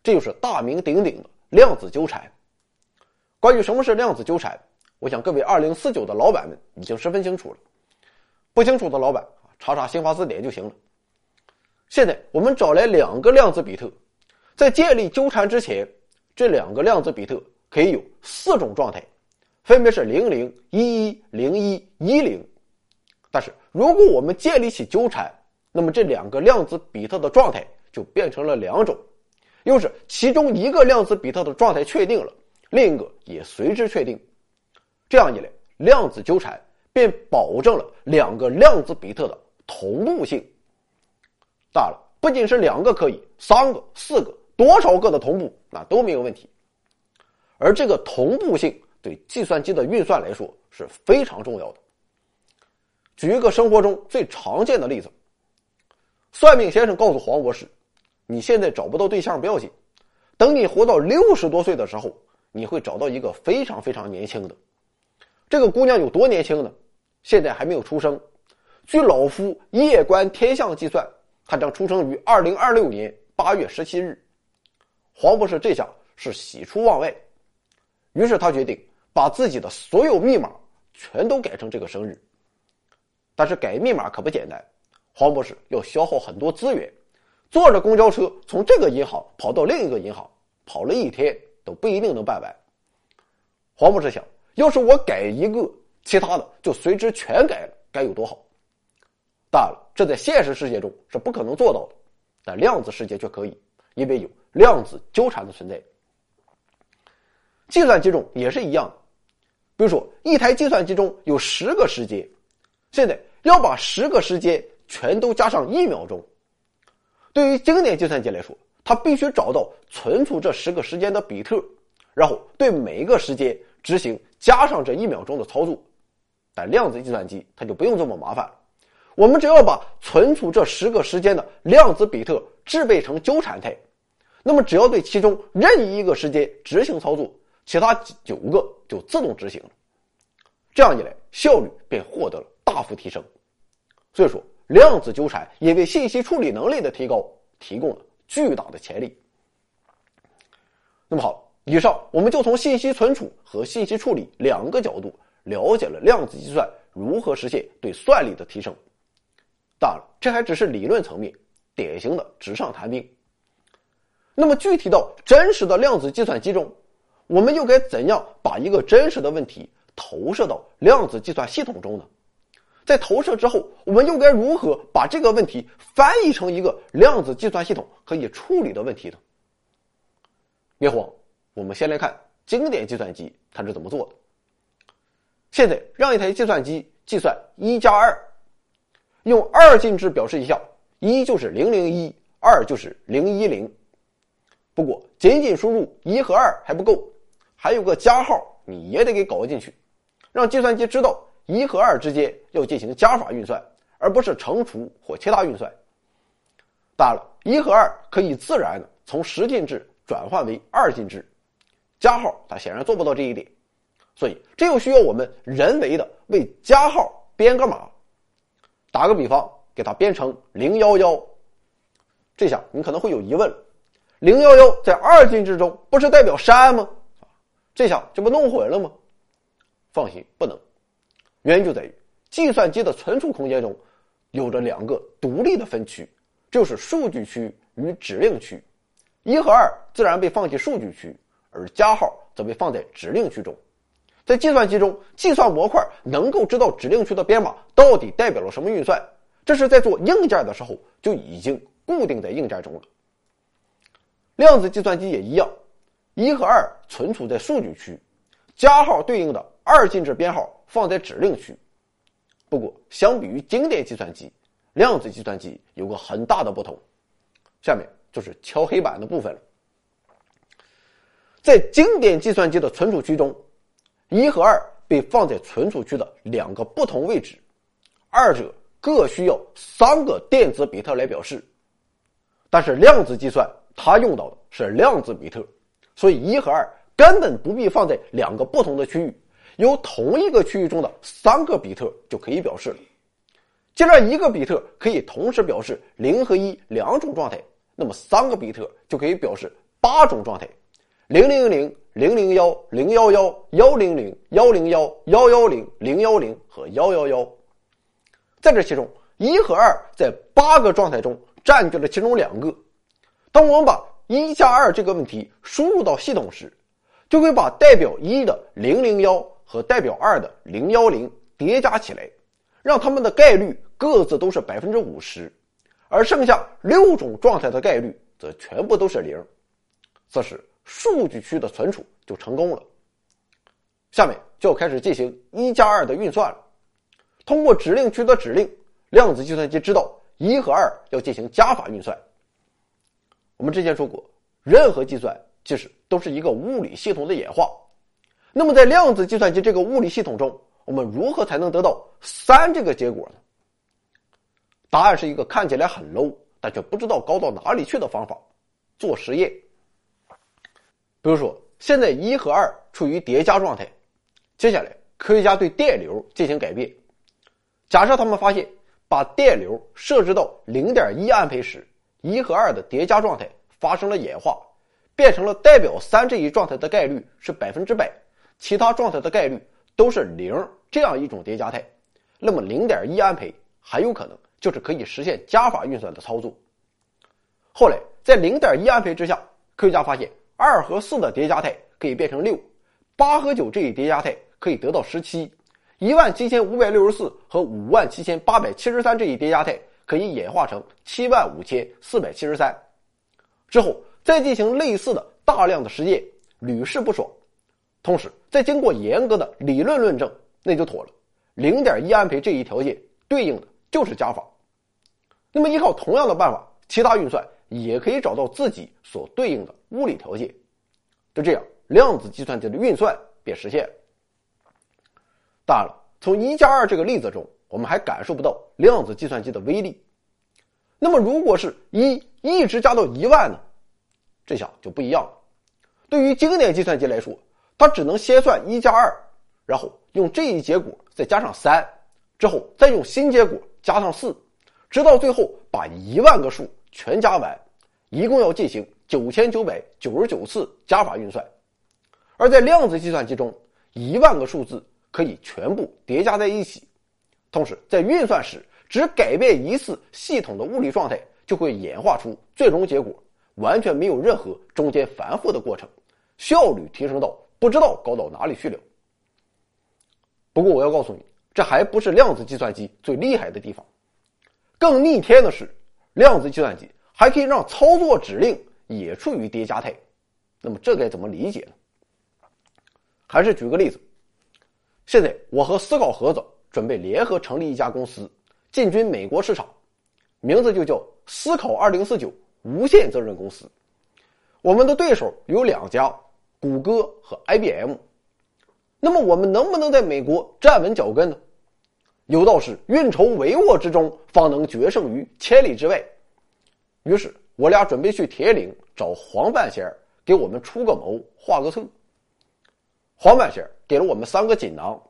这就是大名鼎鼎的量子纠缠。关于什么是量子纠缠？我想各位二零四九的老板们已经十分清楚了，不清楚的老板，查查新华字典就行了。现在我们找来两个量子比特，在建立纠缠之前，这两个量子比特可以有四种状态，分别是零零一一零一一零。但是如果我们建立起纠缠，那么这两个量子比特的状态就变成了两种，又是其中一个量子比特的状态确定了，另一个也随之确定。这样一来，量子纠缠便保证了两个量子比特的同步性。大了，不仅是两个可以，三个、四个、多少个的同步，那都没有问题。而这个同步性对计算机的运算来说是非常重要的。举一个生活中最常见的例子：算命先生告诉黄博士，你现在找不到对象不要紧，等你活到六十多岁的时候，你会找到一个非常非常年轻的。这个姑娘有多年轻呢？现在还没有出生。据老夫夜观天象计算，她将出生于二零二六年八月十七日。黄博士这下是喜出望外。于是他决定把自己的所有密码全都改成这个生日。但是改密码可不简单，黄博士要消耗很多资源，坐着公交车从这个银行跑到另一个银行，跑了一天都不一定能办完。黄博士想，要是我改一个，其他的就随之全改了，该有多好！当然了，这在现实世界中是不可能做到的，但量子世界却可以，因为有量子纠缠的存在。计算机中也是一样的，比如说一台计算机中有十个时间，现在要把十个时间全都加上一秒钟。对于经典计算机来说，它必须找到存储这十个时间的比特，然后对每一个时间执行加上这一秒钟的操作。但量子计算机它就不用这么麻烦了，我们只要把存储这十个时间的量子比特制备成纠缠态，那么只要对其中任意一个时间执行操作。其他九个就自动执行了，这样一来，效率便获得了大幅提升。所以说，量子纠缠也为信息处理能力的提高提供了巨大的潜力。那么好，以上我们就从信息存储和信息处理两个角度了解了量子计算如何实现对算力的提升。当然，这还只是理论层面，典型的纸上谈兵。那么具体到真实的量子计算机中。我们又该怎样把一个真实的问题投射到量子计算系统中呢？在投射之后，我们又该如何把这个问题翻译成一个量子计算系统可以处理的问题呢？别慌，我们先来看经典计算机它是怎么做的。现在让一台计算机计算一加二，用二进制表示一下，一就是零零一，二就是零一零。不过仅仅输入一和二还不够。还有个加号，你也得给搞进去，让计算机知道一和二之间要进行加法运算，而不是乘除或其他运算。当然了，一和二可以自然的从十进制转换为二进制，加号它显然做不到这一点，所以这又需要我们人为的为加号编个码。打个比方，给它编成零幺幺，这下你可能会有疑问了：零幺幺在二进制中不是代表山吗？这下这不弄混了吗？放心，不能。原因就在于计算机的存储空间中有着两个独立的分区，就是数据区与指令区。一和二自然被放进数据区，而加号则被放在指令区中。在计算机中，计算模块能够知道指令区的编码到底代表了什么运算，这是在做硬件的时候就已经固定在硬件中了。量子计算机也一样。一和二存储在数据区，加号对应的二进制编号放在指令区。不过，相比于经典计算机，量子计算机有个很大的不同。下面就是敲黑板的部分了。在经典计算机的存储区中，一和二被放在存储区的两个不同位置，二者各需要三个电子比特来表示。但是量子计算它用到的是量子比特。所以一和二根本不必放在两个不同的区域，由同一个区域中的三个比特就可以表示了。既然一个比特可以同时表示零和一两种状态，那么三个比特就可以表示八种状态：零零零、零零幺、零幺幺、幺零零、幺零幺、幺幺零、零幺零和幺幺幺。在这其中，一和二在八个状态中占据了其中两个。当我们把一加二这个问题输入到系统时，就会把代表一的零零幺和代表二的零幺零叠加起来，让它们的概率各自都是百分之五十，而剩下六种状态的概率则全部都是零。这时，数据区的存储就成功了。下面就要开始进行一加二的运算了。通过指令区的指令，量子计算机知道一和二要进行加法运算。我们之前说过，任何计算其实都是一个物理系统的演化。那么，在量子计算机这个物理系统中，我们如何才能得到三这个结果呢？答案是一个看起来很 low，但却不知道高到哪里去的方法——做实验。比如说，现在一和二处于叠加状态，接下来科学家对电流进行改变。假设他们发现，把电流设置到零点一安培时，一和二的叠加状态发生了演化，变成了代表三这一状态的概率是百分之百，其他状态的概率都是零这样一种叠加态，那么零点一安培很有可能就是可以实现加法运算的操作。后来在零点一安培之下，科学家发现。二和四的叠加态可以变成六，八和九这一叠加态可以得到十七，一万七千五百六十四和五万七千八百七十三这一叠加态可以演化成七万五千四百七十三。之后再进行类似的大量的实验，屡试不爽。同时再经过严格的理论论证，那就妥了。零点一安培这一条件对应的就是加法。那么依靠同样的办法，其他运算。也可以找到自己所对应的物理条件，就这样，量子计算机的运算便实现。当然了，从一加二这个例子中，我们还感受不到量子计算机的威力。那么，如果是一一直加到一万呢？这下就不一样了。对于经典计算机来说，它只能先算一加二，然后用这一结果再加上三，之后再用新结果加上四，直到最后把一万个数。全加完，一共要进行九千九百九十九次加法运算，而在量子计算机中，一万个数字可以全部叠加在一起，同时在运算时只改变一次系统的物理状态，就会演化出最终结果，完全没有任何中间繁复的过程，效率提升到不知道高到哪里去了。不过我要告诉你，这还不是量子计算机最厉害的地方，更逆天的是。量子计算机还可以让操作指令也处于叠加态，那么这该怎么理解呢？还是举个例子，现在我和思考盒子准备联合成立一家公司，进军美国市场，名字就叫思考二零四九无限责任公司。我们的对手有两家，谷歌和 IBM。那么我们能不能在美国站稳脚跟呢？有道是运筹帷幄之中，方能决胜于千里之外。于是，我俩准备去铁岭找黄半仙给我们出个谋、画个策。黄半仙给了我们三个锦囊，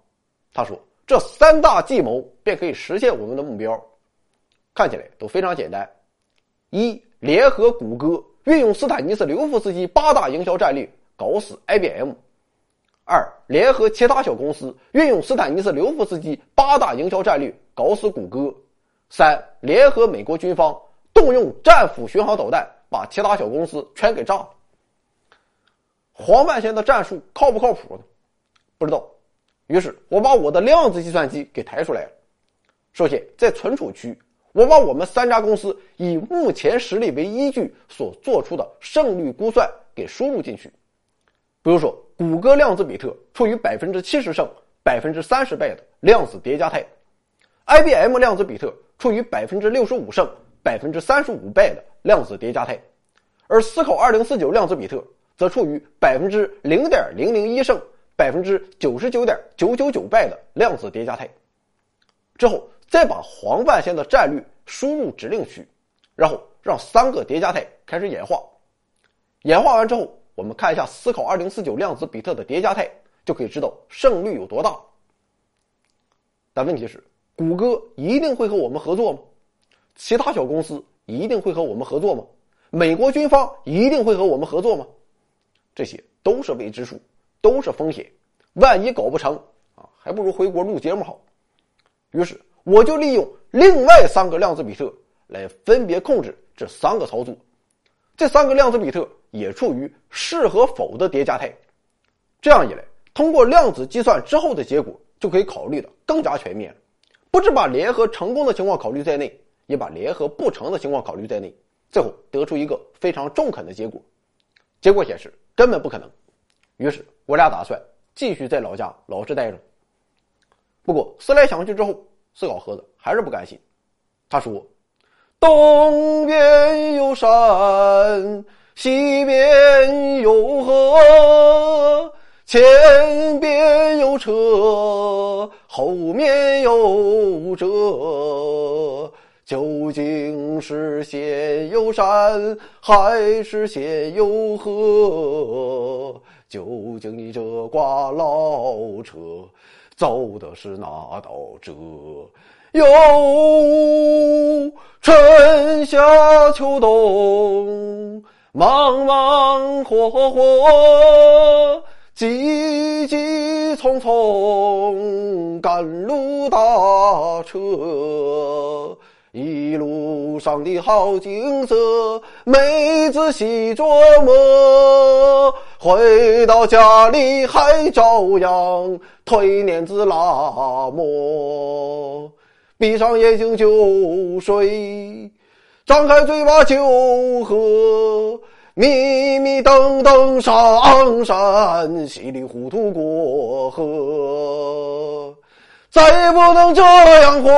他说：“这三大计谋便可以实现我们的目标，看起来都非常简单。一、联合谷歌，运用斯坦尼斯刘夫斯基八大营销战略，搞死 IBM。”二、联合其他小公司，运用斯坦尼斯刘夫斯基八大营销战略，搞死谷歌。三、联合美国军方，动用战斧巡航导弹，把其他小公司全给炸了。黄半仙的战术靠不靠谱呢？不知道。于是我把我的量子计算机给抬出来了。首先，在存储区，我把我们三家公司以目前实力为依据所做出的胜率估算给输入进去。比如说。谷歌量子比特处于百分之七十胜、百分之三十倍的量子叠加态，IBM 量子比特处于百分之六十五胜、百分之三十五倍的量子叠加态，而思考二零四九量子比特则处于百分之零点零零一胜、百分之九十九点九九九倍的量子叠加态。之后再把黄半仙的战略输入指令区，然后让三个叠加态开始演化，演化完之后。我们看一下思考二零四九量子比特的叠加态，就可以知道胜率有多大。但问题是，谷歌一定会和我们合作吗？其他小公司一定会和我们合作吗？美国军方一定会和我们合作吗？这些都是未知数，都是风险。万一搞不成啊，还不如回国录节目好。于是，我就利用另外三个量子比特来分别控制这三个操作。这三个量子比特。也处于是和否的叠加态，这样一来，通过量子计算之后的结果就可以考虑的更加全面，不只把联合成功的情况考虑在内，也把联合不成的情况考虑在内，最后得出一个非常中肯的结果。结果显示根本不可能。于是我俩打算继续在老家老实待着。不过思来想去之后，思考盒子还是不甘心。他说：“东边有山，西边有河。”前边有车，后面有辙，究竟是先有山还是先有河？究竟你这挂老车走的是哪道辙？有春夏秋冬，忙忙活活。急急匆匆赶路搭车，一路上的好景色，没仔细琢磨，回到家里还照样推碾子拉磨，闭上眼睛就睡，张开嘴巴就喝。迷迷瞪瞪上山，稀里糊涂过河，再也不能这样活，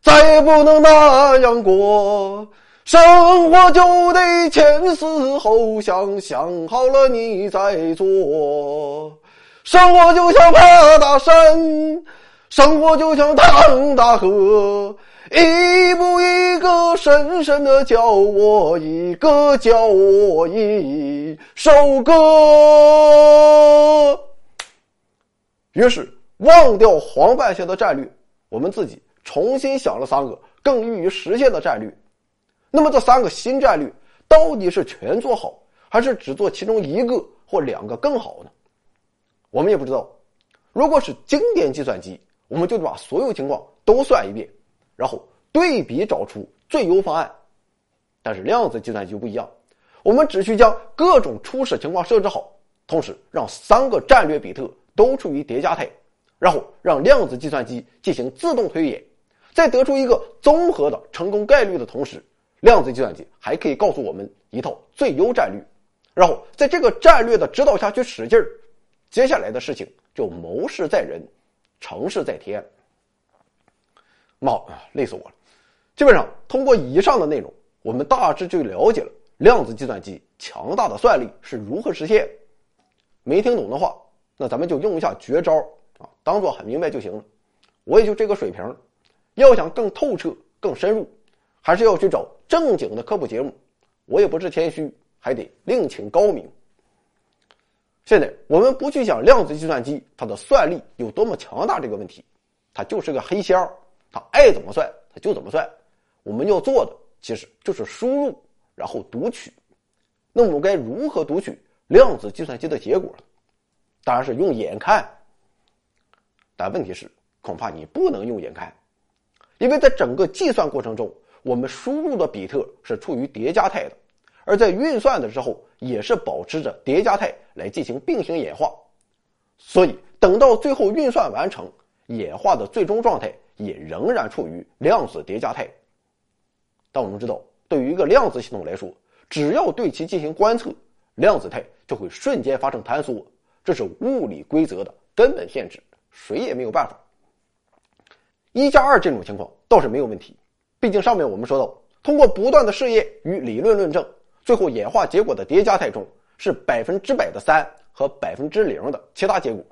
再也不能那样过，生活就得前思后想，想好了你再做。生活就像爬大山，生活就像趟大河。一步一个深深的教我一个教我一首歌。于是忘掉黄半仙的战略，我们自己重新想了三个更易于实现的战略。那么这三个新战略到底是全做好，还是只做其中一个或两个更好呢？我们也不知道。如果是经典计算机，我们就把所有情况都算一遍。然后对比找出最优方案，但是量子计算机就不一样，我们只需将各种初始情况设置好，同时让三个战略比特都处于叠加态，然后让量子计算机进行自动推演，在得出一个综合的成功概率的同时，量子计算机还可以告诉我们一套最优战略，然后在这个战略的指导下去使劲儿，接下来的事情就谋事在人，成事在天。妈啊，累死我了！基本上通过以上的内容，我们大致就了解了量子计算机强大的算力是如何实现。没听懂的话，那咱们就用一下绝招啊，当做很明白就行了。我也就这个水平，要想更透彻、更深入，还是要去找正经的科普节目。我也不是谦虚，还得另请高明。现在我们不去想量子计算机它的算力有多么强大这个问题，它就是个黑箱。他爱怎么算，他就怎么算。我们要做的其实就是输入，然后读取。那我该如何读取量子计算机的结果？当然是用眼看。但问题是，恐怕你不能用眼看，因为在整个计算过程中，我们输入的比特是处于叠加态的，而在运算的时候也是保持着叠加态来进行并行演化。所以，等到最后运算完成，演化的最终状态。也仍然处于量子叠加态。但我们知道，对于一个量子系统来说，只要对其进行观测，量子态就会瞬间发生坍缩，这是物理规则的根本限制，谁也没有办法。一加二这种情况倒是没有问题，毕竟上面我们说到，通过不断的试验与理论论证，最后演化结果的叠加态中是百分之百的三和百分之零的其他结果，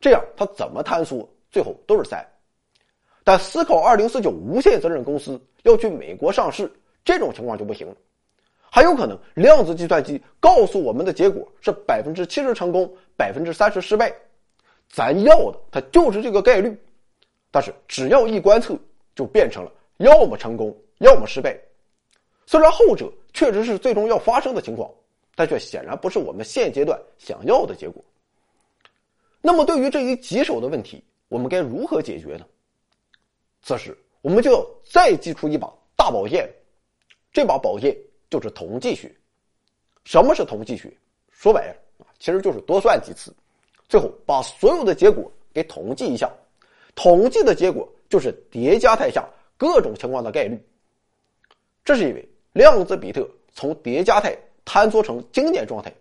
这样它怎么坍缩，最后都是三。但思考二零四九无限责任公司要去美国上市，这种情况就不行了。还有可能量子计算机告诉我们的结果是百分之七十成功，百分之三十失败。咱要的它就是这个概率，但是只要一观测，就变成了要么成功，要么失败。虽然后者确实是最终要发生的情况，但却显然不是我们现阶段想要的结果。那么，对于这一棘手的问题，我们该如何解决呢？此时，我们就要再祭出一把大宝剑，这把宝剑就是统计学。什么是统计学？说白了，其实就是多算几次，最后把所有的结果给统计一下，统计的结果就是叠加态下各种情况的概率。这是因为量子比特从叠加态坍缩成经典状态，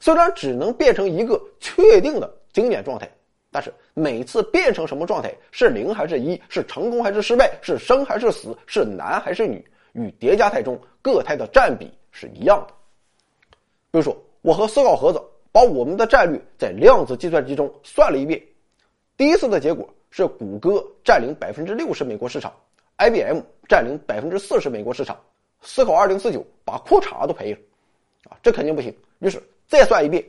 虽然只能变成一个确定的经典状态，但是每次变成什么状态，是零还是一，是成功还是失败，是生还是死，是男还是女，与叠加态中各态的占比是一样的。比如说，我和思考盒子把我们的战略在量子计算机中算了一遍，第一次的结果是谷歌占领百分之六十美国市场，IBM 占领百分之四十美国市场。思考二零四九把裤衩都赔了，啊，这肯定不行。于是再算一遍，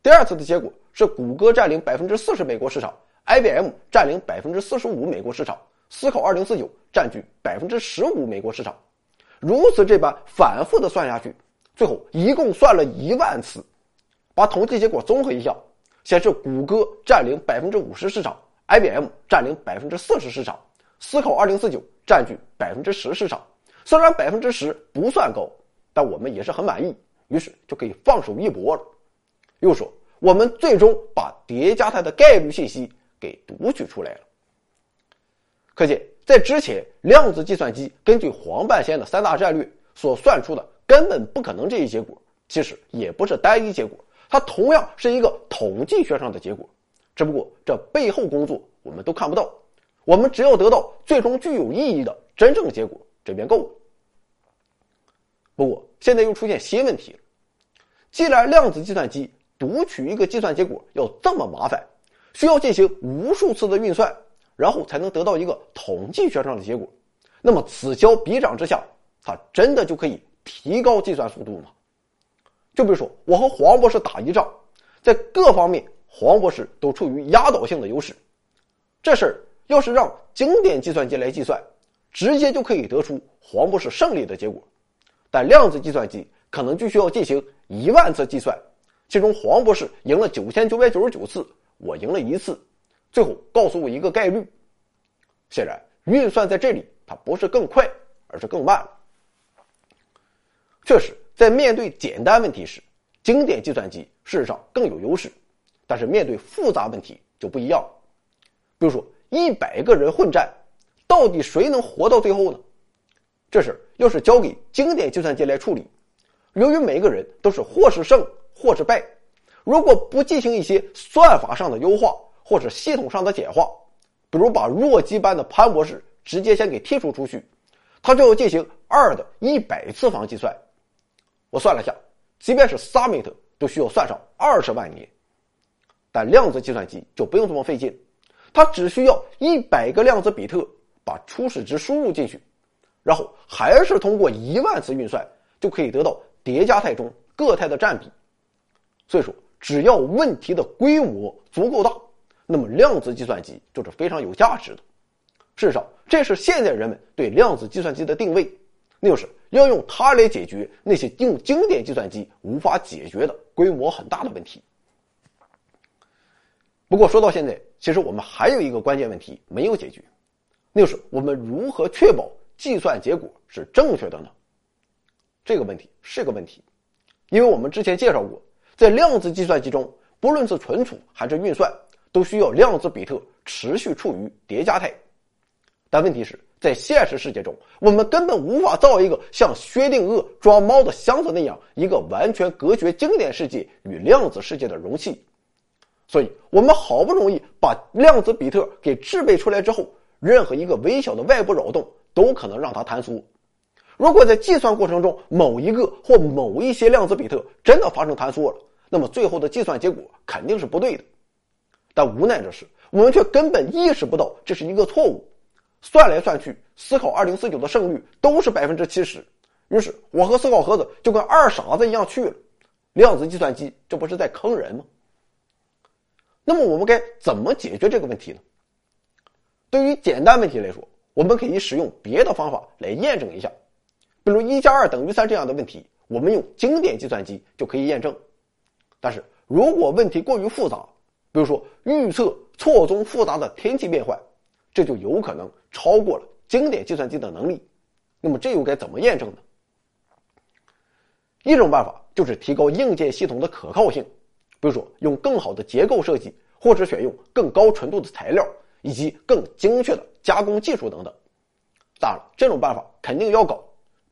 第二次的结果是谷歌占领百分之四十美国市场，IBM 占领百分之四十五美国市场，思考二零四九占据百分之十五美国市场。如此这般反复的算下去，最后一共算了一万次，把统计结果综合一下，显示谷歌占领百分之五十市场，IBM 占领百分之四十市场，思考二零四九占据百分之十市场。虽然百分之十不算高，但我们也是很满意，于是就可以放手一搏了。又说，我们最终把叠加态的概率信息给读取出来了。可见，在之前，量子计算机根据黄半仙的三大战略所算出的根本不可能这一结果，其实也不是单一结果，它同样是一个统计学上的结果。只不过这背后工作我们都看不到，我们只要得到最终具有意义的真正结果。这边够了。不过现在又出现新问题了。既然量子计算机读取一个计算结果要这么麻烦，需要进行无数次的运算，然后才能得到一个统计学上的结果，那么此消彼长之下，它真的就可以提高计算速度吗？就比如说我和黄博士打一仗，在各方面黄博士都处于压倒性的优势，这事儿要是让经典计算机来计算。直接就可以得出黄博士胜利的结果，但量子计算机可能就需要进行一万次计算，其中黄博士赢了九千九百九十九次，我赢了一次，最后告诉我一个概率。显然，运算在这里它不是更快，而是更慢了。确实，在面对简单问题时，经典计算机事实上更有优势，但是面对复杂问题就不一样。比如说，一百个人混战。到底谁能活到最后呢？这事要是交给经典计算机来处理，由于每个人都是或是胜或是败，如果不进行一些算法上的优化或者系统上的简化，比如把弱鸡般的潘博士直接先给剔除出去，他就要进行二的一百次方计算。我算了下，即便是 Summit 都需要算上二十万年，但量子计算机就不用这么费劲，它只需要一百个量子比特。把初始值输入进去，然后还是通过一万次运算就可以得到叠加态中各态的占比。所以说，只要问题的规模足够大，那么量子计算机就是非常有价值的。事实上，这是现在人们对量子计算机的定位，那就是要用它来解决那些用经典计算机无法解决的规模很大的问题。不过说到现在，其实我们还有一个关键问题没有解决。那就是我们如何确保计算结果是正确的呢？这个问题是个问题，因为我们之前介绍过，在量子计算机中，不论是存储还是运算，都需要量子比特持续处于叠加态。但问题是在现实世界中，我们根本无法造一个像薛定谔装猫的箱子那样一个完全隔绝经典世界与量子世界的容器，所以我们好不容易把量子比特给制备出来之后。任何一个微小的外部扰动都可能让它坍缩。如果在计算过程中某一个或某一些量子比特真的发生坍缩了，那么最后的计算结果肯定是不对的。但无奈的是，我们却根本意识不到这是一个错误。算来算去，思考二零四九的胜率都是百分之七十。于是，我和思考盒子就跟二傻子一样去了。量子计算机这不是在坑人吗？那么，我们该怎么解决这个问题呢？对于简单问题来说，我们可以使用别的方法来验证一下，比如一加二等于三这样的问题，我们用经典计算机就可以验证。但是如果问题过于复杂，比如说预测错综复杂的天气变换，这就有可能超过了经典计算机的能力。那么这又该怎么验证呢？一种办法就是提高硬件系统的可靠性，比如说用更好的结构设计，或者选用更高纯度的材料，以及更精确的加工技术等等。当然了，这种办法肯定要搞，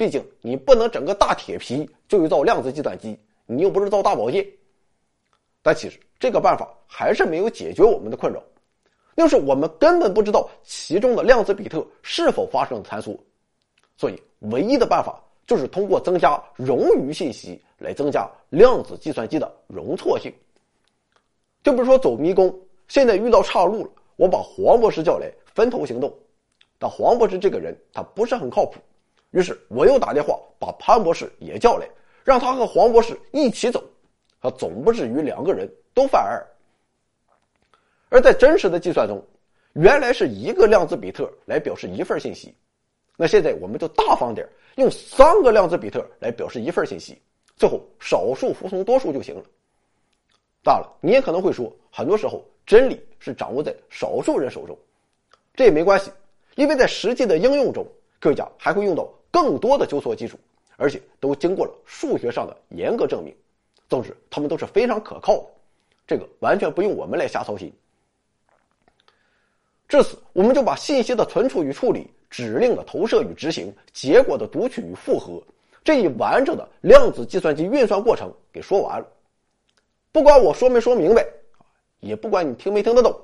毕竟你不能整个大铁皮就去造量子计算机，你又不是造大保健。但其实这个办法还是没有解决我们的困扰，就是我们根本不知道其中的量子比特是否发生了坍缩，所以唯一的办法就是通过增加冗余信息来增加量子计算机的容错性。就比如说走迷宫，现在遇到岔路了，我把黄博士叫来分头行动，但黄博士这个人他不是很靠谱，于是我又打电话把潘博士也叫来，让他和黄博士一起走。他总不至于两个人都犯二。而在真实的计算中，原来是一个量子比特来表示一份信息，那现在我们就大方点，用三个量子比特来表示一份信息，最后少数服从多数就行了。当然了，你也可能会说，很多时候真理是掌握在少数人手中，这也没关系，因为在实际的应用中，科学家还会用到更多的纠错技术，而且都经过了数学上的严格证明。总之，他们都是非常可靠的，这个完全不用我们来瞎操心。至此，我们就把信息的存储与处理、指令的投射与执行、结果的读取与复合这一完整的量子计算机运算过程给说完了。不管我说没说明白，也不管你听没听得懂，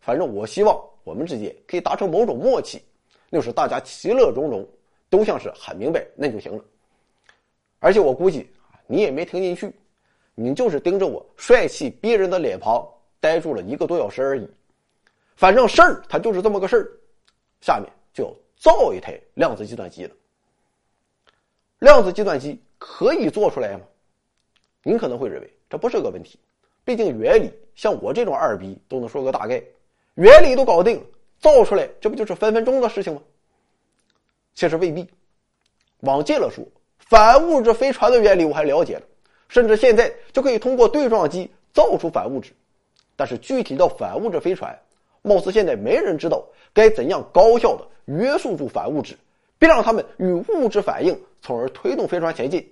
反正我希望我们之间可以达成某种默契，就是大家其乐融融，都像是很明白那就行了。而且我估计你也没听进去。你就是盯着我帅气逼人的脸庞呆住了一个多小时而已，反正事儿它就是这么个事儿。下面就要造一台量子计算机了。量子计算机可以做出来吗？您可能会认为这不是个问题，毕竟原理像我这种二逼都能说个大概，原理都搞定了，造出来这不就是分分钟的事情吗？其实未必。往近了说，反物质飞船的原理我还了解了。甚至现在就可以通过对撞机造出反物质，但是具体到反物质飞船，貌似现在没人知道该怎样高效的约束住反物质，并让它们与物质反应，从而推动飞船前进。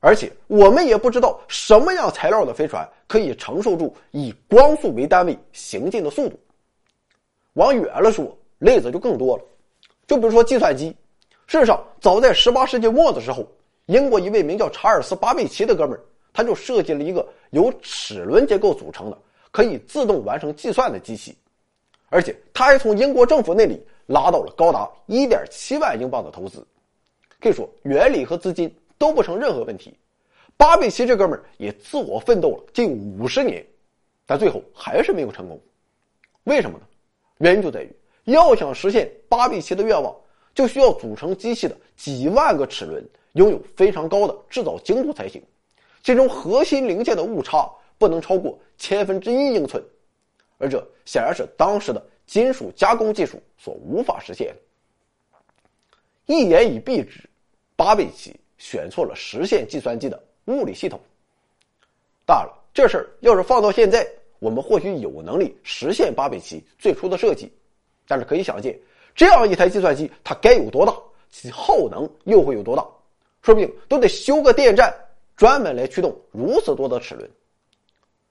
而且我们也不知道什么样材料的飞船可以承受住以光速为单位行进的速度。往远了说，例子就更多了，就比如说计算机。事实上，早在18世纪末的时候。英国一位名叫查尔斯·巴贝奇的哥们儿，他就设计了一个由齿轮结构组成的、可以自动完成计算的机器，而且他还从英国政府那里拉到了高达1.7万英镑的投资。可以说，原理和资金都不成任何问题。巴贝奇这哥们儿也自我奋斗了近五十年，但最后还是没有成功。为什么呢？原因就在于，要想实现巴贝奇的愿望，就需要组成机器的几万个齿轮。拥有非常高的制造精度才行，其中核心零件的误差不能超过千分之一英寸，而这显然是当时的金属加工技术所无法实现。一言以蔽之，巴贝奇选错了实现计算机的物理系统。当然了，这事儿要是放到现在，我们或许有能力实现巴贝奇最初的设计，但是可以想见，这样一台计算机它该有多大，其耗能又会有多大。说不定都得修个电站，专门来驱动如此多的齿轮。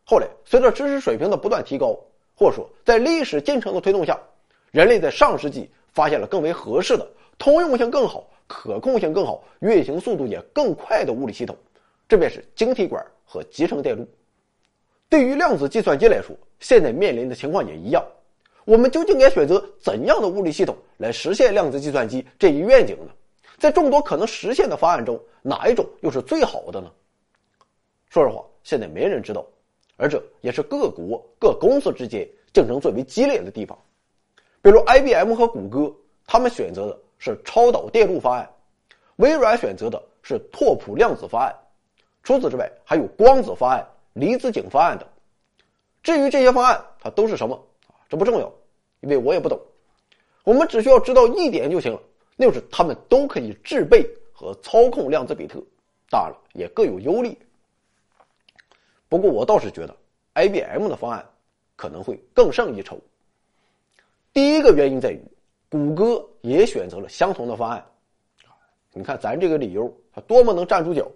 后来，随着知识水平的不断提高，或者说在历史进程的推动下，人类在上世纪发现了更为合适的、通用性更好、可控性更好、运行速度也更快的物理系统，这便是晶体管和集成电路。对于量子计算机来说，现在面临的情况也一样。我们究竟该选择怎样的物理系统来实现量子计算机这一愿景呢？在众多可能实现的方案中，哪一种又是最好的呢？说实话，现在没人知道，而这也是各国各公司之间竞争最为激烈的地方。比如，IBM 和谷歌，他们选择的是超导电路方案；微软选择的是拓扑量子方案。除此之外，还有光子方案、离子井方案等。至于这些方案，它都是什么？这不重要，因为我也不懂。我们只需要知道一点就行了。那就是他们都可以制备和操控量子比特，当然了，也各有优劣。不过我倒是觉得，IBM 的方案可能会更胜一筹。第一个原因在于，谷歌也选择了相同的方案。你看咱这个理由，它多么能站住脚。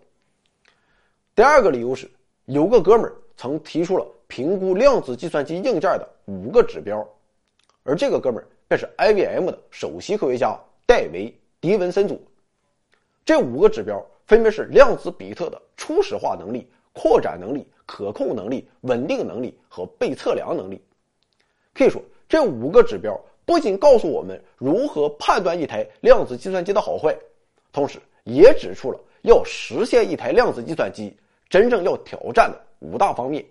第二个理由是，有个哥们儿曾提出了评估量子计算机硬件的五个指标，而这个哥们儿便是 IBM 的首席科学家戴维·迪文森祖。这五个指标分别是量子比特的初始化能力、扩展能力、可控能力、稳定能力和被测量能力。可以说，这五个指标不仅告诉我们如何判断一台量子计算机的好坏，同时也指出了要实现一台量子计算机真正要挑战的五大方面。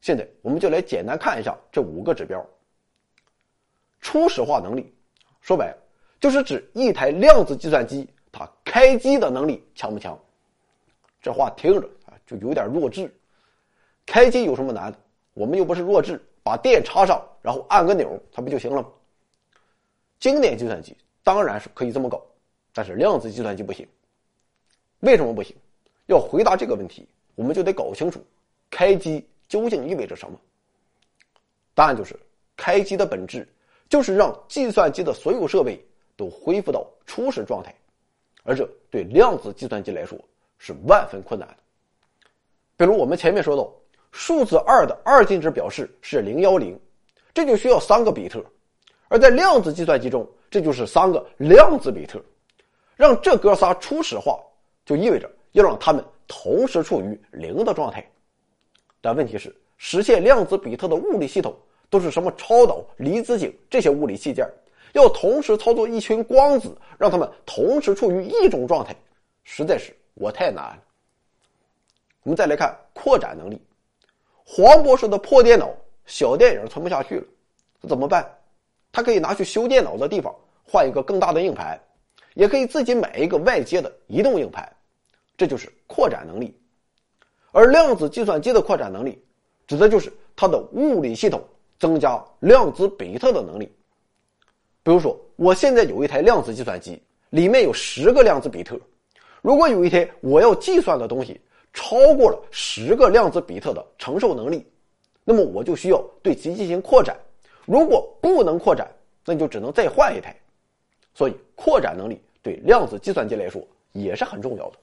现在，我们就来简单看一下这五个指标。初始化能力，说白了，就是指一台量子计算机它开机的能力强不强。这话听着啊，就有点弱智。开机有什么难的？我们又不是弱智。把电插上，然后按个钮，它不就行了吗？经典计算机当然是可以这么搞，但是量子计算机不行。为什么不行？要回答这个问题，我们就得搞清楚开机究竟意味着什么。答案就是，开机的本质就是让计算机的所有设备都恢复到初始状态，而这对量子计算机来说是万分困难的。比如我们前面说到。数字二的二进制表示是零幺零，这就需要三个比特，而在量子计算机中，这就是三个量子比特。让这哥仨初始化，就意味着要让他们同时处于零的状态。但问题是，实现量子比特的物理系统都是什么超导、离子阱这些物理器件，要同时操作一群光子，让他们同时处于一种状态，实在是我太难了。我们再来看扩展能力。黄博士的破电脑小电影存不下去了，怎么办？他可以拿去修电脑的地方换一个更大的硬盘，也可以自己买一个外接的移动硬盘，这就是扩展能力。而量子计算机的扩展能力，指的就是它的物理系统增加量子比特的能力。比如说，我现在有一台量子计算机，里面有十个量子比特，如果有一天我要计算的东西。超过了十个量子比特的承受能力，那么我就需要对其进行扩展。如果不能扩展，那就只能再换一台。所以，扩展能力对量子计算机来说也是很重要的。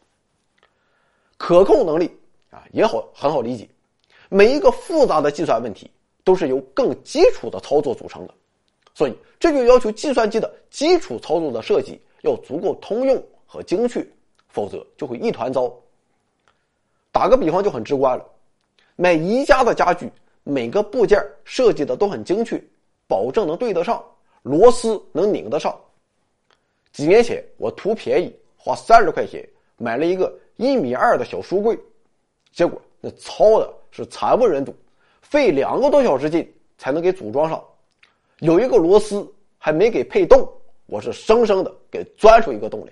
可控能力啊也好很好理解，每一个复杂的计算问题都是由更基础的操作组成的，所以这就要求计算机的基础操作的设计要足够通用和精确，否则就会一团糟。打个比方就很直观了，买宜家的家具，每个部件设计的都很精确，保证能对得上，螺丝能拧得上。几年前我图便宜，花三十块钱买了一个一米二的小书柜，结果那糙的是惨不忍睹，费两个多小时劲才能给组装上，有一个螺丝还没给配动，我是生生的给钻出一个洞来。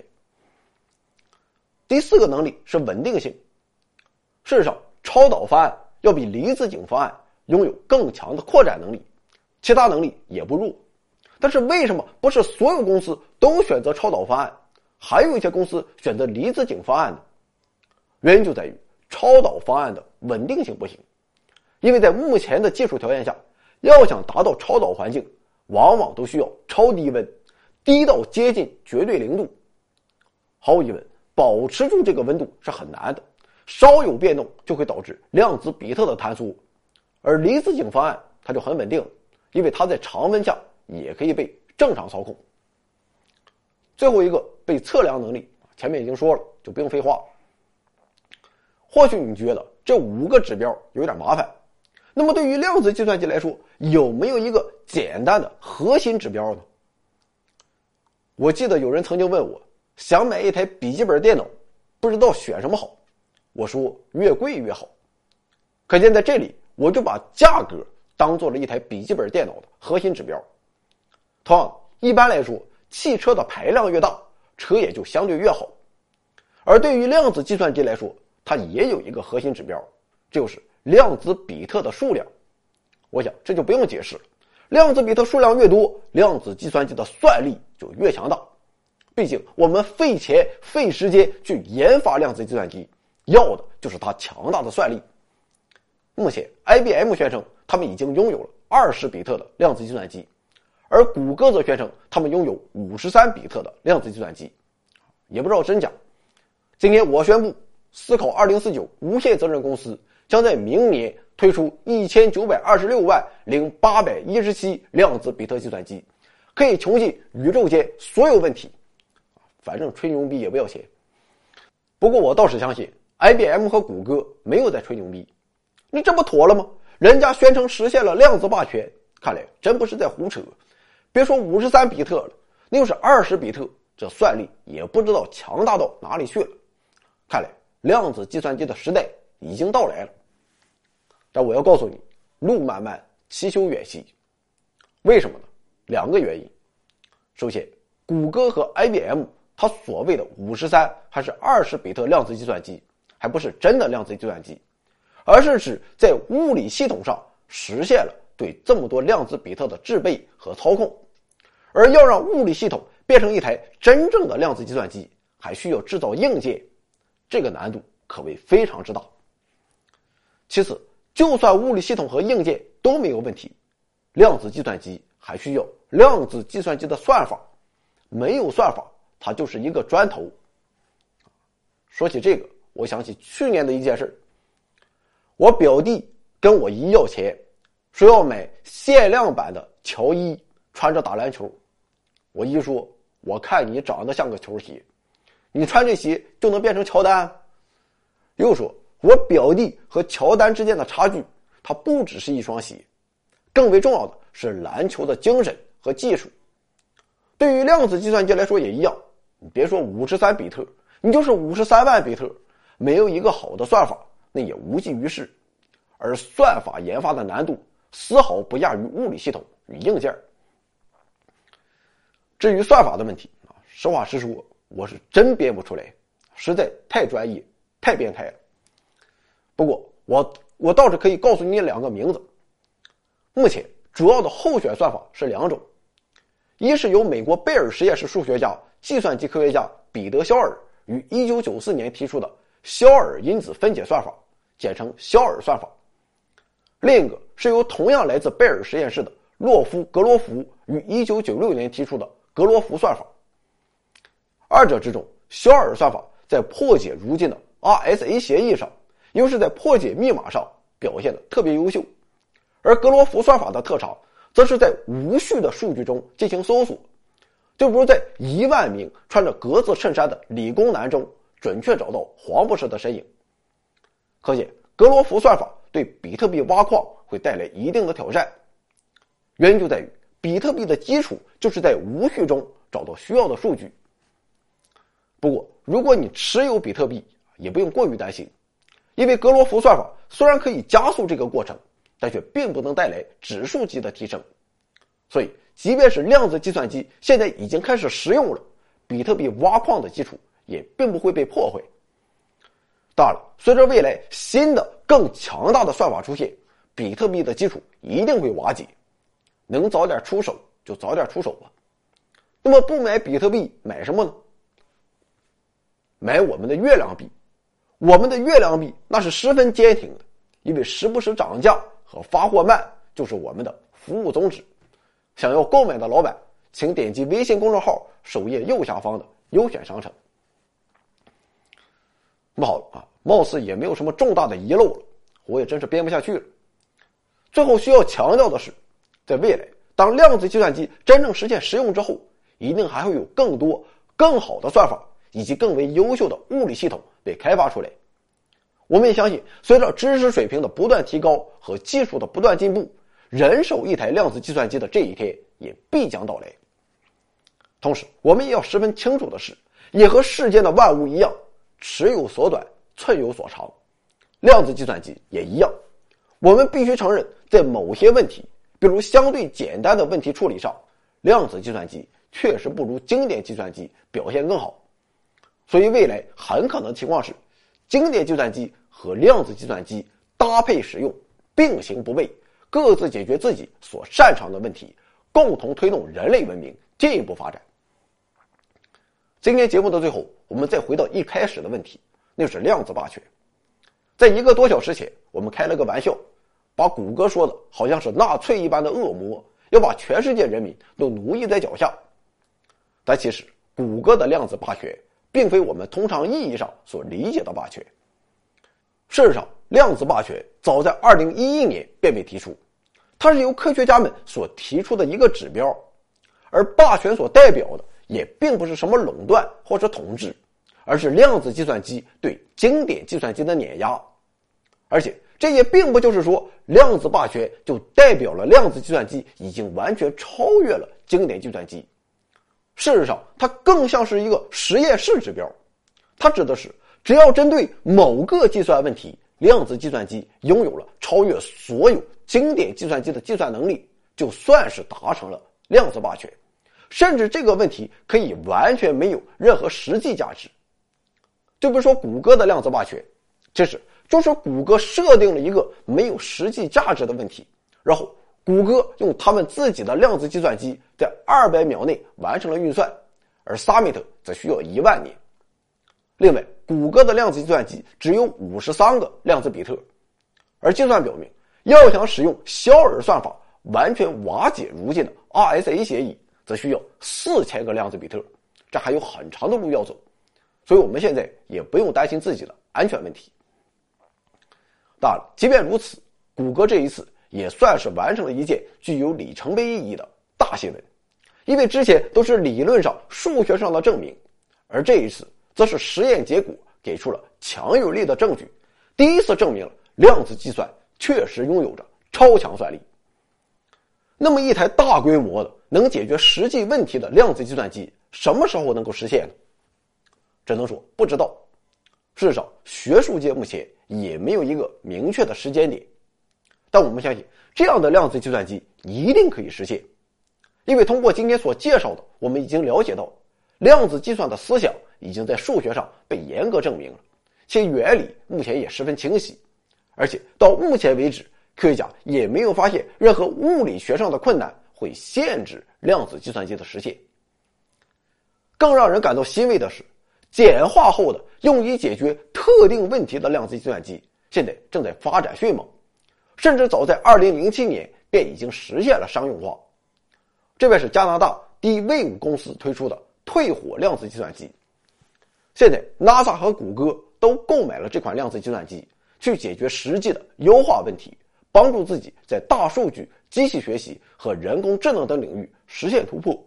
第四个能力是稳定性。事实上，超导方案要比离子阱方案拥有更强的扩展能力，其他能力也不弱。但是为什么不是所有公司都选择超导方案，还有一些公司选择离子阱方案呢？原因就在于超导方案的稳定性不行，因为在目前的技术条件下，要想达到超导环境，往往都需要超低温，低到接近绝对零度。毫无疑问，保持住这个温度是很难的。稍有变动就会导致量子比特的坍缩，而离子阱方案它就很稳定，因为它在常温下也可以被正常操控。最后一个被测量能力，前面已经说了，就不用废话。或许你觉得这五个指标有点麻烦，那么对于量子计算机来说，有没有一个简单的核心指标呢？我记得有人曾经问我，想买一台笔记本电脑，不知道选什么好。我说越贵越好，可见在这里我就把价格当做了一台笔记本电脑的核心指标。同样，一般来说，汽车的排量越大，车也就相对越好。而对于量子计算机来说，它也有一个核心指标，就是量子比特的数量。我想这就不用解释了，量子比特数量越多，量子计算机的算力就越强大。毕竟我们费钱费时间去研发量子计算机。要的就是它强大的算力。目前，IBM 宣称他们已经拥有了二十比特的量子计算机，而谷歌则宣称他们拥有五十三比特的量子计算机，也不知道真假。今天我宣布，思考二零四九无限责任公司将在明年推出一千九百二十六万零八百一十七量子比特计算机，可以穷尽宇宙间所有问题。反正吹牛逼也不要钱。不过我倒是相信，IBM 和谷歌没有在吹牛逼。你这不妥了吗？人家宣称实现了量子霸权，看来真不是在胡扯。别说五十三比特了，那要是二十比特，这算力也不知道强大到哪里去了。看来量子计算机的时代已经到来了。但我要告诉你，路漫漫其修远兮。为什么呢？两个原因。首先，谷歌和 IBM 它所谓的五十三还是二十比特量子计算机，还不是真的量子计算机，而是指在物理系统上实现了对这么多量子比特的制备和操控。而要让物理系统变成一台真正的量子计算机，还需要制造硬件，这个难度可谓非常之大。其次，就算物理系统和硬件都没有问题，量子计算机还需要量子计算机的算法，没有算法，它就是一个砖头。说起这个，我想起去年的一件事我表弟跟我姨要钱，说要买限量版的乔伊，穿着打篮球。我姨说：“我看你长得像个球鞋，你穿这鞋就能变成乔丹。”又说。我表弟和乔丹之间的差距，它不只是一双鞋，更为重要的是篮球的精神和技术。对于量子计算机来说也一样，你别说五十三比特，你就是五十三万比特，没有一个好的算法，那也无济于事。而算法研发的难度丝毫不亚于物理系统与硬件。至于算法的问题啊，实话实说，我是真编不出来，实在太专业、太变态了。不过，我我倒是可以告诉你两个名字。目前主要的候选算法是两种，一是由美国贝尔实验室数学家、计算机科学家彼得·肖尔于1994年提出的肖尔因子分解算法，简称肖尔算法；另一个是由同样来自贝尔实验室的洛夫·格罗夫于1996年提出的格罗夫算法。二者之中，肖尔算法在破解如今的 RSA 协议上。又是在破解密码上表现的特别优秀，而格罗夫算法的特长，则是在无序的数据中进行搜索，就如在一万名穿着格子衬衫的理工男中准确找到黄博士的身影。可见，格罗夫算法对比特币挖矿会带来一定的挑战，原因就在于比特币的基础就是在无序中找到需要的数据。不过，如果你持有比特币，也不用过于担心。因为格罗夫算法虽然可以加速这个过程，但却并不能带来指数级的提升，所以即便是量子计算机现在已经开始实用了，比特币挖矿的基础也并不会被破坏。当然了，随着未来新的更强大的算法出现，比特币的基础一定会瓦解，能早点出手就早点出手吧。那么不买比特币买什么呢？买我们的月亮币。我们的月亮币那是十分坚挺的，因为时不时涨价和发货慢就是我们的服务宗旨。想要购买的老板，请点击微信公众号首页右下方的优选商城。那么好了啊，貌似也没有什么重大的遗漏了，我也真是编不下去了。最后需要强调的是，在未来，当量子计算机真正实现实用之后，一定还会有更多更好的算法以及更为优秀的物理系统。被开发出来，我们也相信，随着知识水平的不断提高和技术的不断进步，人手一台量子计算机的这一天也必将到来。同时，我们也要十分清楚的是，也和世间的万物一样，尺有所短，寸有所长，量子计算机也一样。我们必须承认，在某些问题，比如相对简单的问题处理上，量子计算机确实不如经典计算机表现更好。所以，未来很可能情况是，经典计算机和量子计算机搭配使用，并行不悖，各自解决自己所擅长的问题，共同推动人类文明进一步发展。今天节目的最后，我们再回到一开始的问题，那就是量子霸权。在一个多小时前，我们开了个玩笑，把谷歌说的好像是纳粹一般的恶魔，要把全世界人民都奴役在脚下。但其实，谷歌的量子霸权。并非我们通常意义上所理解的霸权。事实上，量子霸权早在2011年便被提出，它是由科学家们所提出的一个指标，而霸权所代表的也并不是什么垄断或者统治，而是量子计算机对经典计算机的碾压，而且这也并不就是说量子霸权就代表了量子计算机已经完全超越了经典计算机，事实上，它更像是一个实验室指标，它指的是。只要针对某个计算问题，量子计算机拥有了超越所有经典计算机的计算能力，就算是达成了量子霸权。甚至这个问题可以完全没有任何实际价值。就比如说谷歌的量子霸权，其实就是谷歌设定了一个没有实际价值的问题，然后谷歌用他们自己的量子计算机在二百秒内完成了运算，而 Summit 则需要一万年。另外。谷歌的量子计算机只有五十三个量子比特，而计算表明，要想使用肖尔算法完全瓦解如今的 RSA 协议，则需要四千个量子比特，这还有很长的路要走。所以，我们现在也不用担心自己的安全问题。当然，即便如此，谷歌这一次也算是完成了一件具有里程碑意义的大新闻，因为之前都是理论上、数学上的证明，而这一次。则是实验结果给出了强有力的证据，第一次证明了量子计算确实拥有着超强算力。那么，一台大规模的能解决实际问题的量子计算机什么时候能够实现呢？只能说不知道。至少学术界目前也没有一个明确的时间点。但我们相信，这样的量子计算机一定可以实现，因为通过今天所介绍的，我们已经了解到量子计算的思想。已经在数学上被严格证明了，其原理目前也十分清晰，而且到目前为止，科学家也没有发现任何物理学上的困难会限制量子计算机的实现。更让人感到欣慰的是，简化后的用以解决特定问题的量子计算机现在正在发展迅猛，甚至早在2007年便已经实现了商用化。这便是加拿大 D-Wave 公司推出的退火量子计算机。现在，NASA 和谷歌都购买了这款量子计算机，去解决实际的优化问题，帮助自己在大数据、机器学习和人工智能等领域实现突破。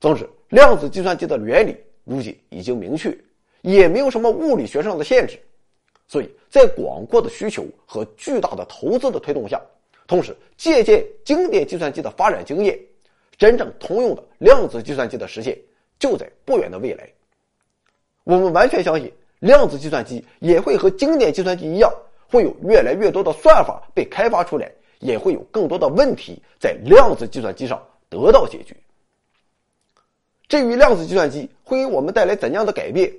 总之，量子计算机的原理如今已经明确，也没有什么物理学上的限制，所以在广阔的需求和巨大的投资的推动下，同时借鉴经典计算机的发展经验，真正通用的量子计算机的实现就在不远的未来。我们完全相信，量子计算机也会和经典计算机一样，会有越来越多的算法被开发出来，也会有更多的问题在量子计算机上得到解决。至于量子计算机会给我们带来怎样的改变，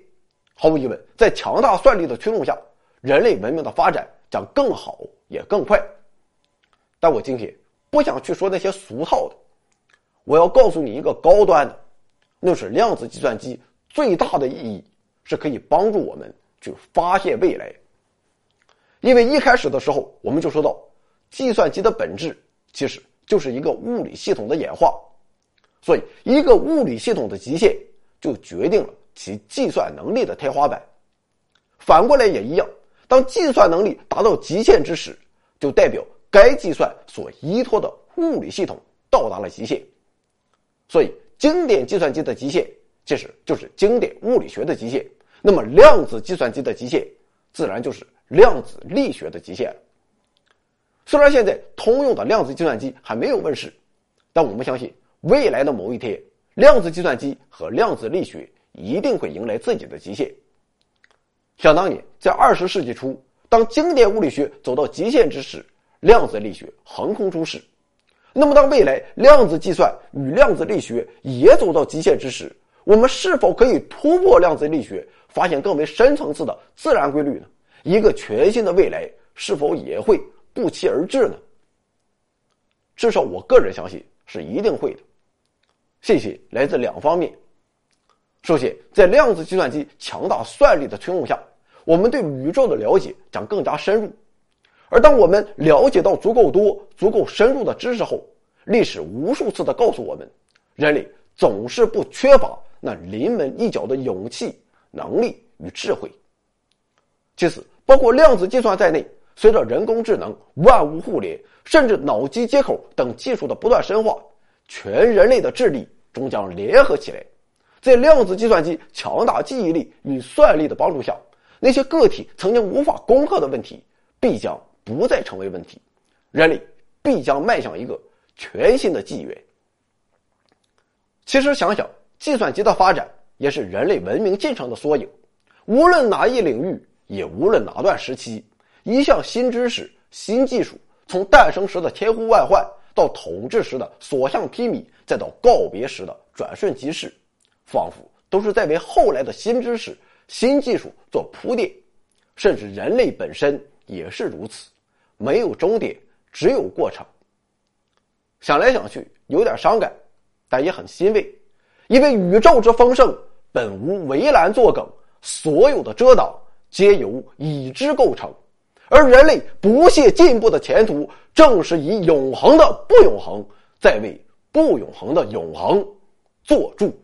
毫无疑问，在强大算力的驱动下，人类文明的发展将更好也更快。但我今天不想去说那些俗套的，我要告诉你一个高端的，那是量子计算机最大的意义。是可以帮助我们去发现未来，因为一开始的时候我们就说到，计算机的本质其实就是一个物理系统的演化，所以一个物理系统的极限就决定了其计算能力的天花板。反过来也一样，当计算能力达到极限之时，就代表该计算所依托的物理系统到达了极限。所以，经典计算机的极限。其实就是经典物理学的极限，那么量子计算机的极限，自然就是量子力学的极限。虽然现在通用的量子计算机还没有问世，但我们相信未来的某一天，量子计算机和量子力学一定会迎来自己的极限。想当年，在二十世纪初，当经典物理学走到极限之时，量子力学横空出世。那么，当未来量子计算与量子力学也走到极限之时，我们是否可以突破量子力学，发现更为深层次的自然规律呢？一个全新的未来是否也会不期而至呢？至少我个人相信是一定会的。信息来自两方面。首先，在量子计算机强大算力的驱动下，我们对宇宙的了解将更加深入。而当我们了解到足够多、足够深入的知识后，历史无数次的告诉我们，人类总是不缺乏。那临门一脚的勇气、能力与智慧。其次，包括量子计算在内，随着人工智能、万物互联，甚至脑机接口等技术的不断深化，全人类的智力终将联合起来。在量子计算机强大记忆力与算力的帮助下，那些个体曾经无法攻克的问题，必将不再成为问题，人类必将迈向一个全新的纪元。其实想想，计算机的发展也是人类文明进程的缩影。无论哪一领域，也无论哪段时期，一项新知识、新技术，从诞生时的千呼万唤，到统治时的所向披靡，再到告别时的转瞬即逝。仿佛都是在为后来的新知识、新技术做铺垫，甚至人类本身也是如此，没有终点，只有过程。想来想去，有点伤感，但也很欣慰，因为宇宙之丰盛本无围栏作梗，所有的遮挡皆由已知构成，而人类不懈进步的前途，正是以永恒的不永恒，在为不永恒的永恒做注。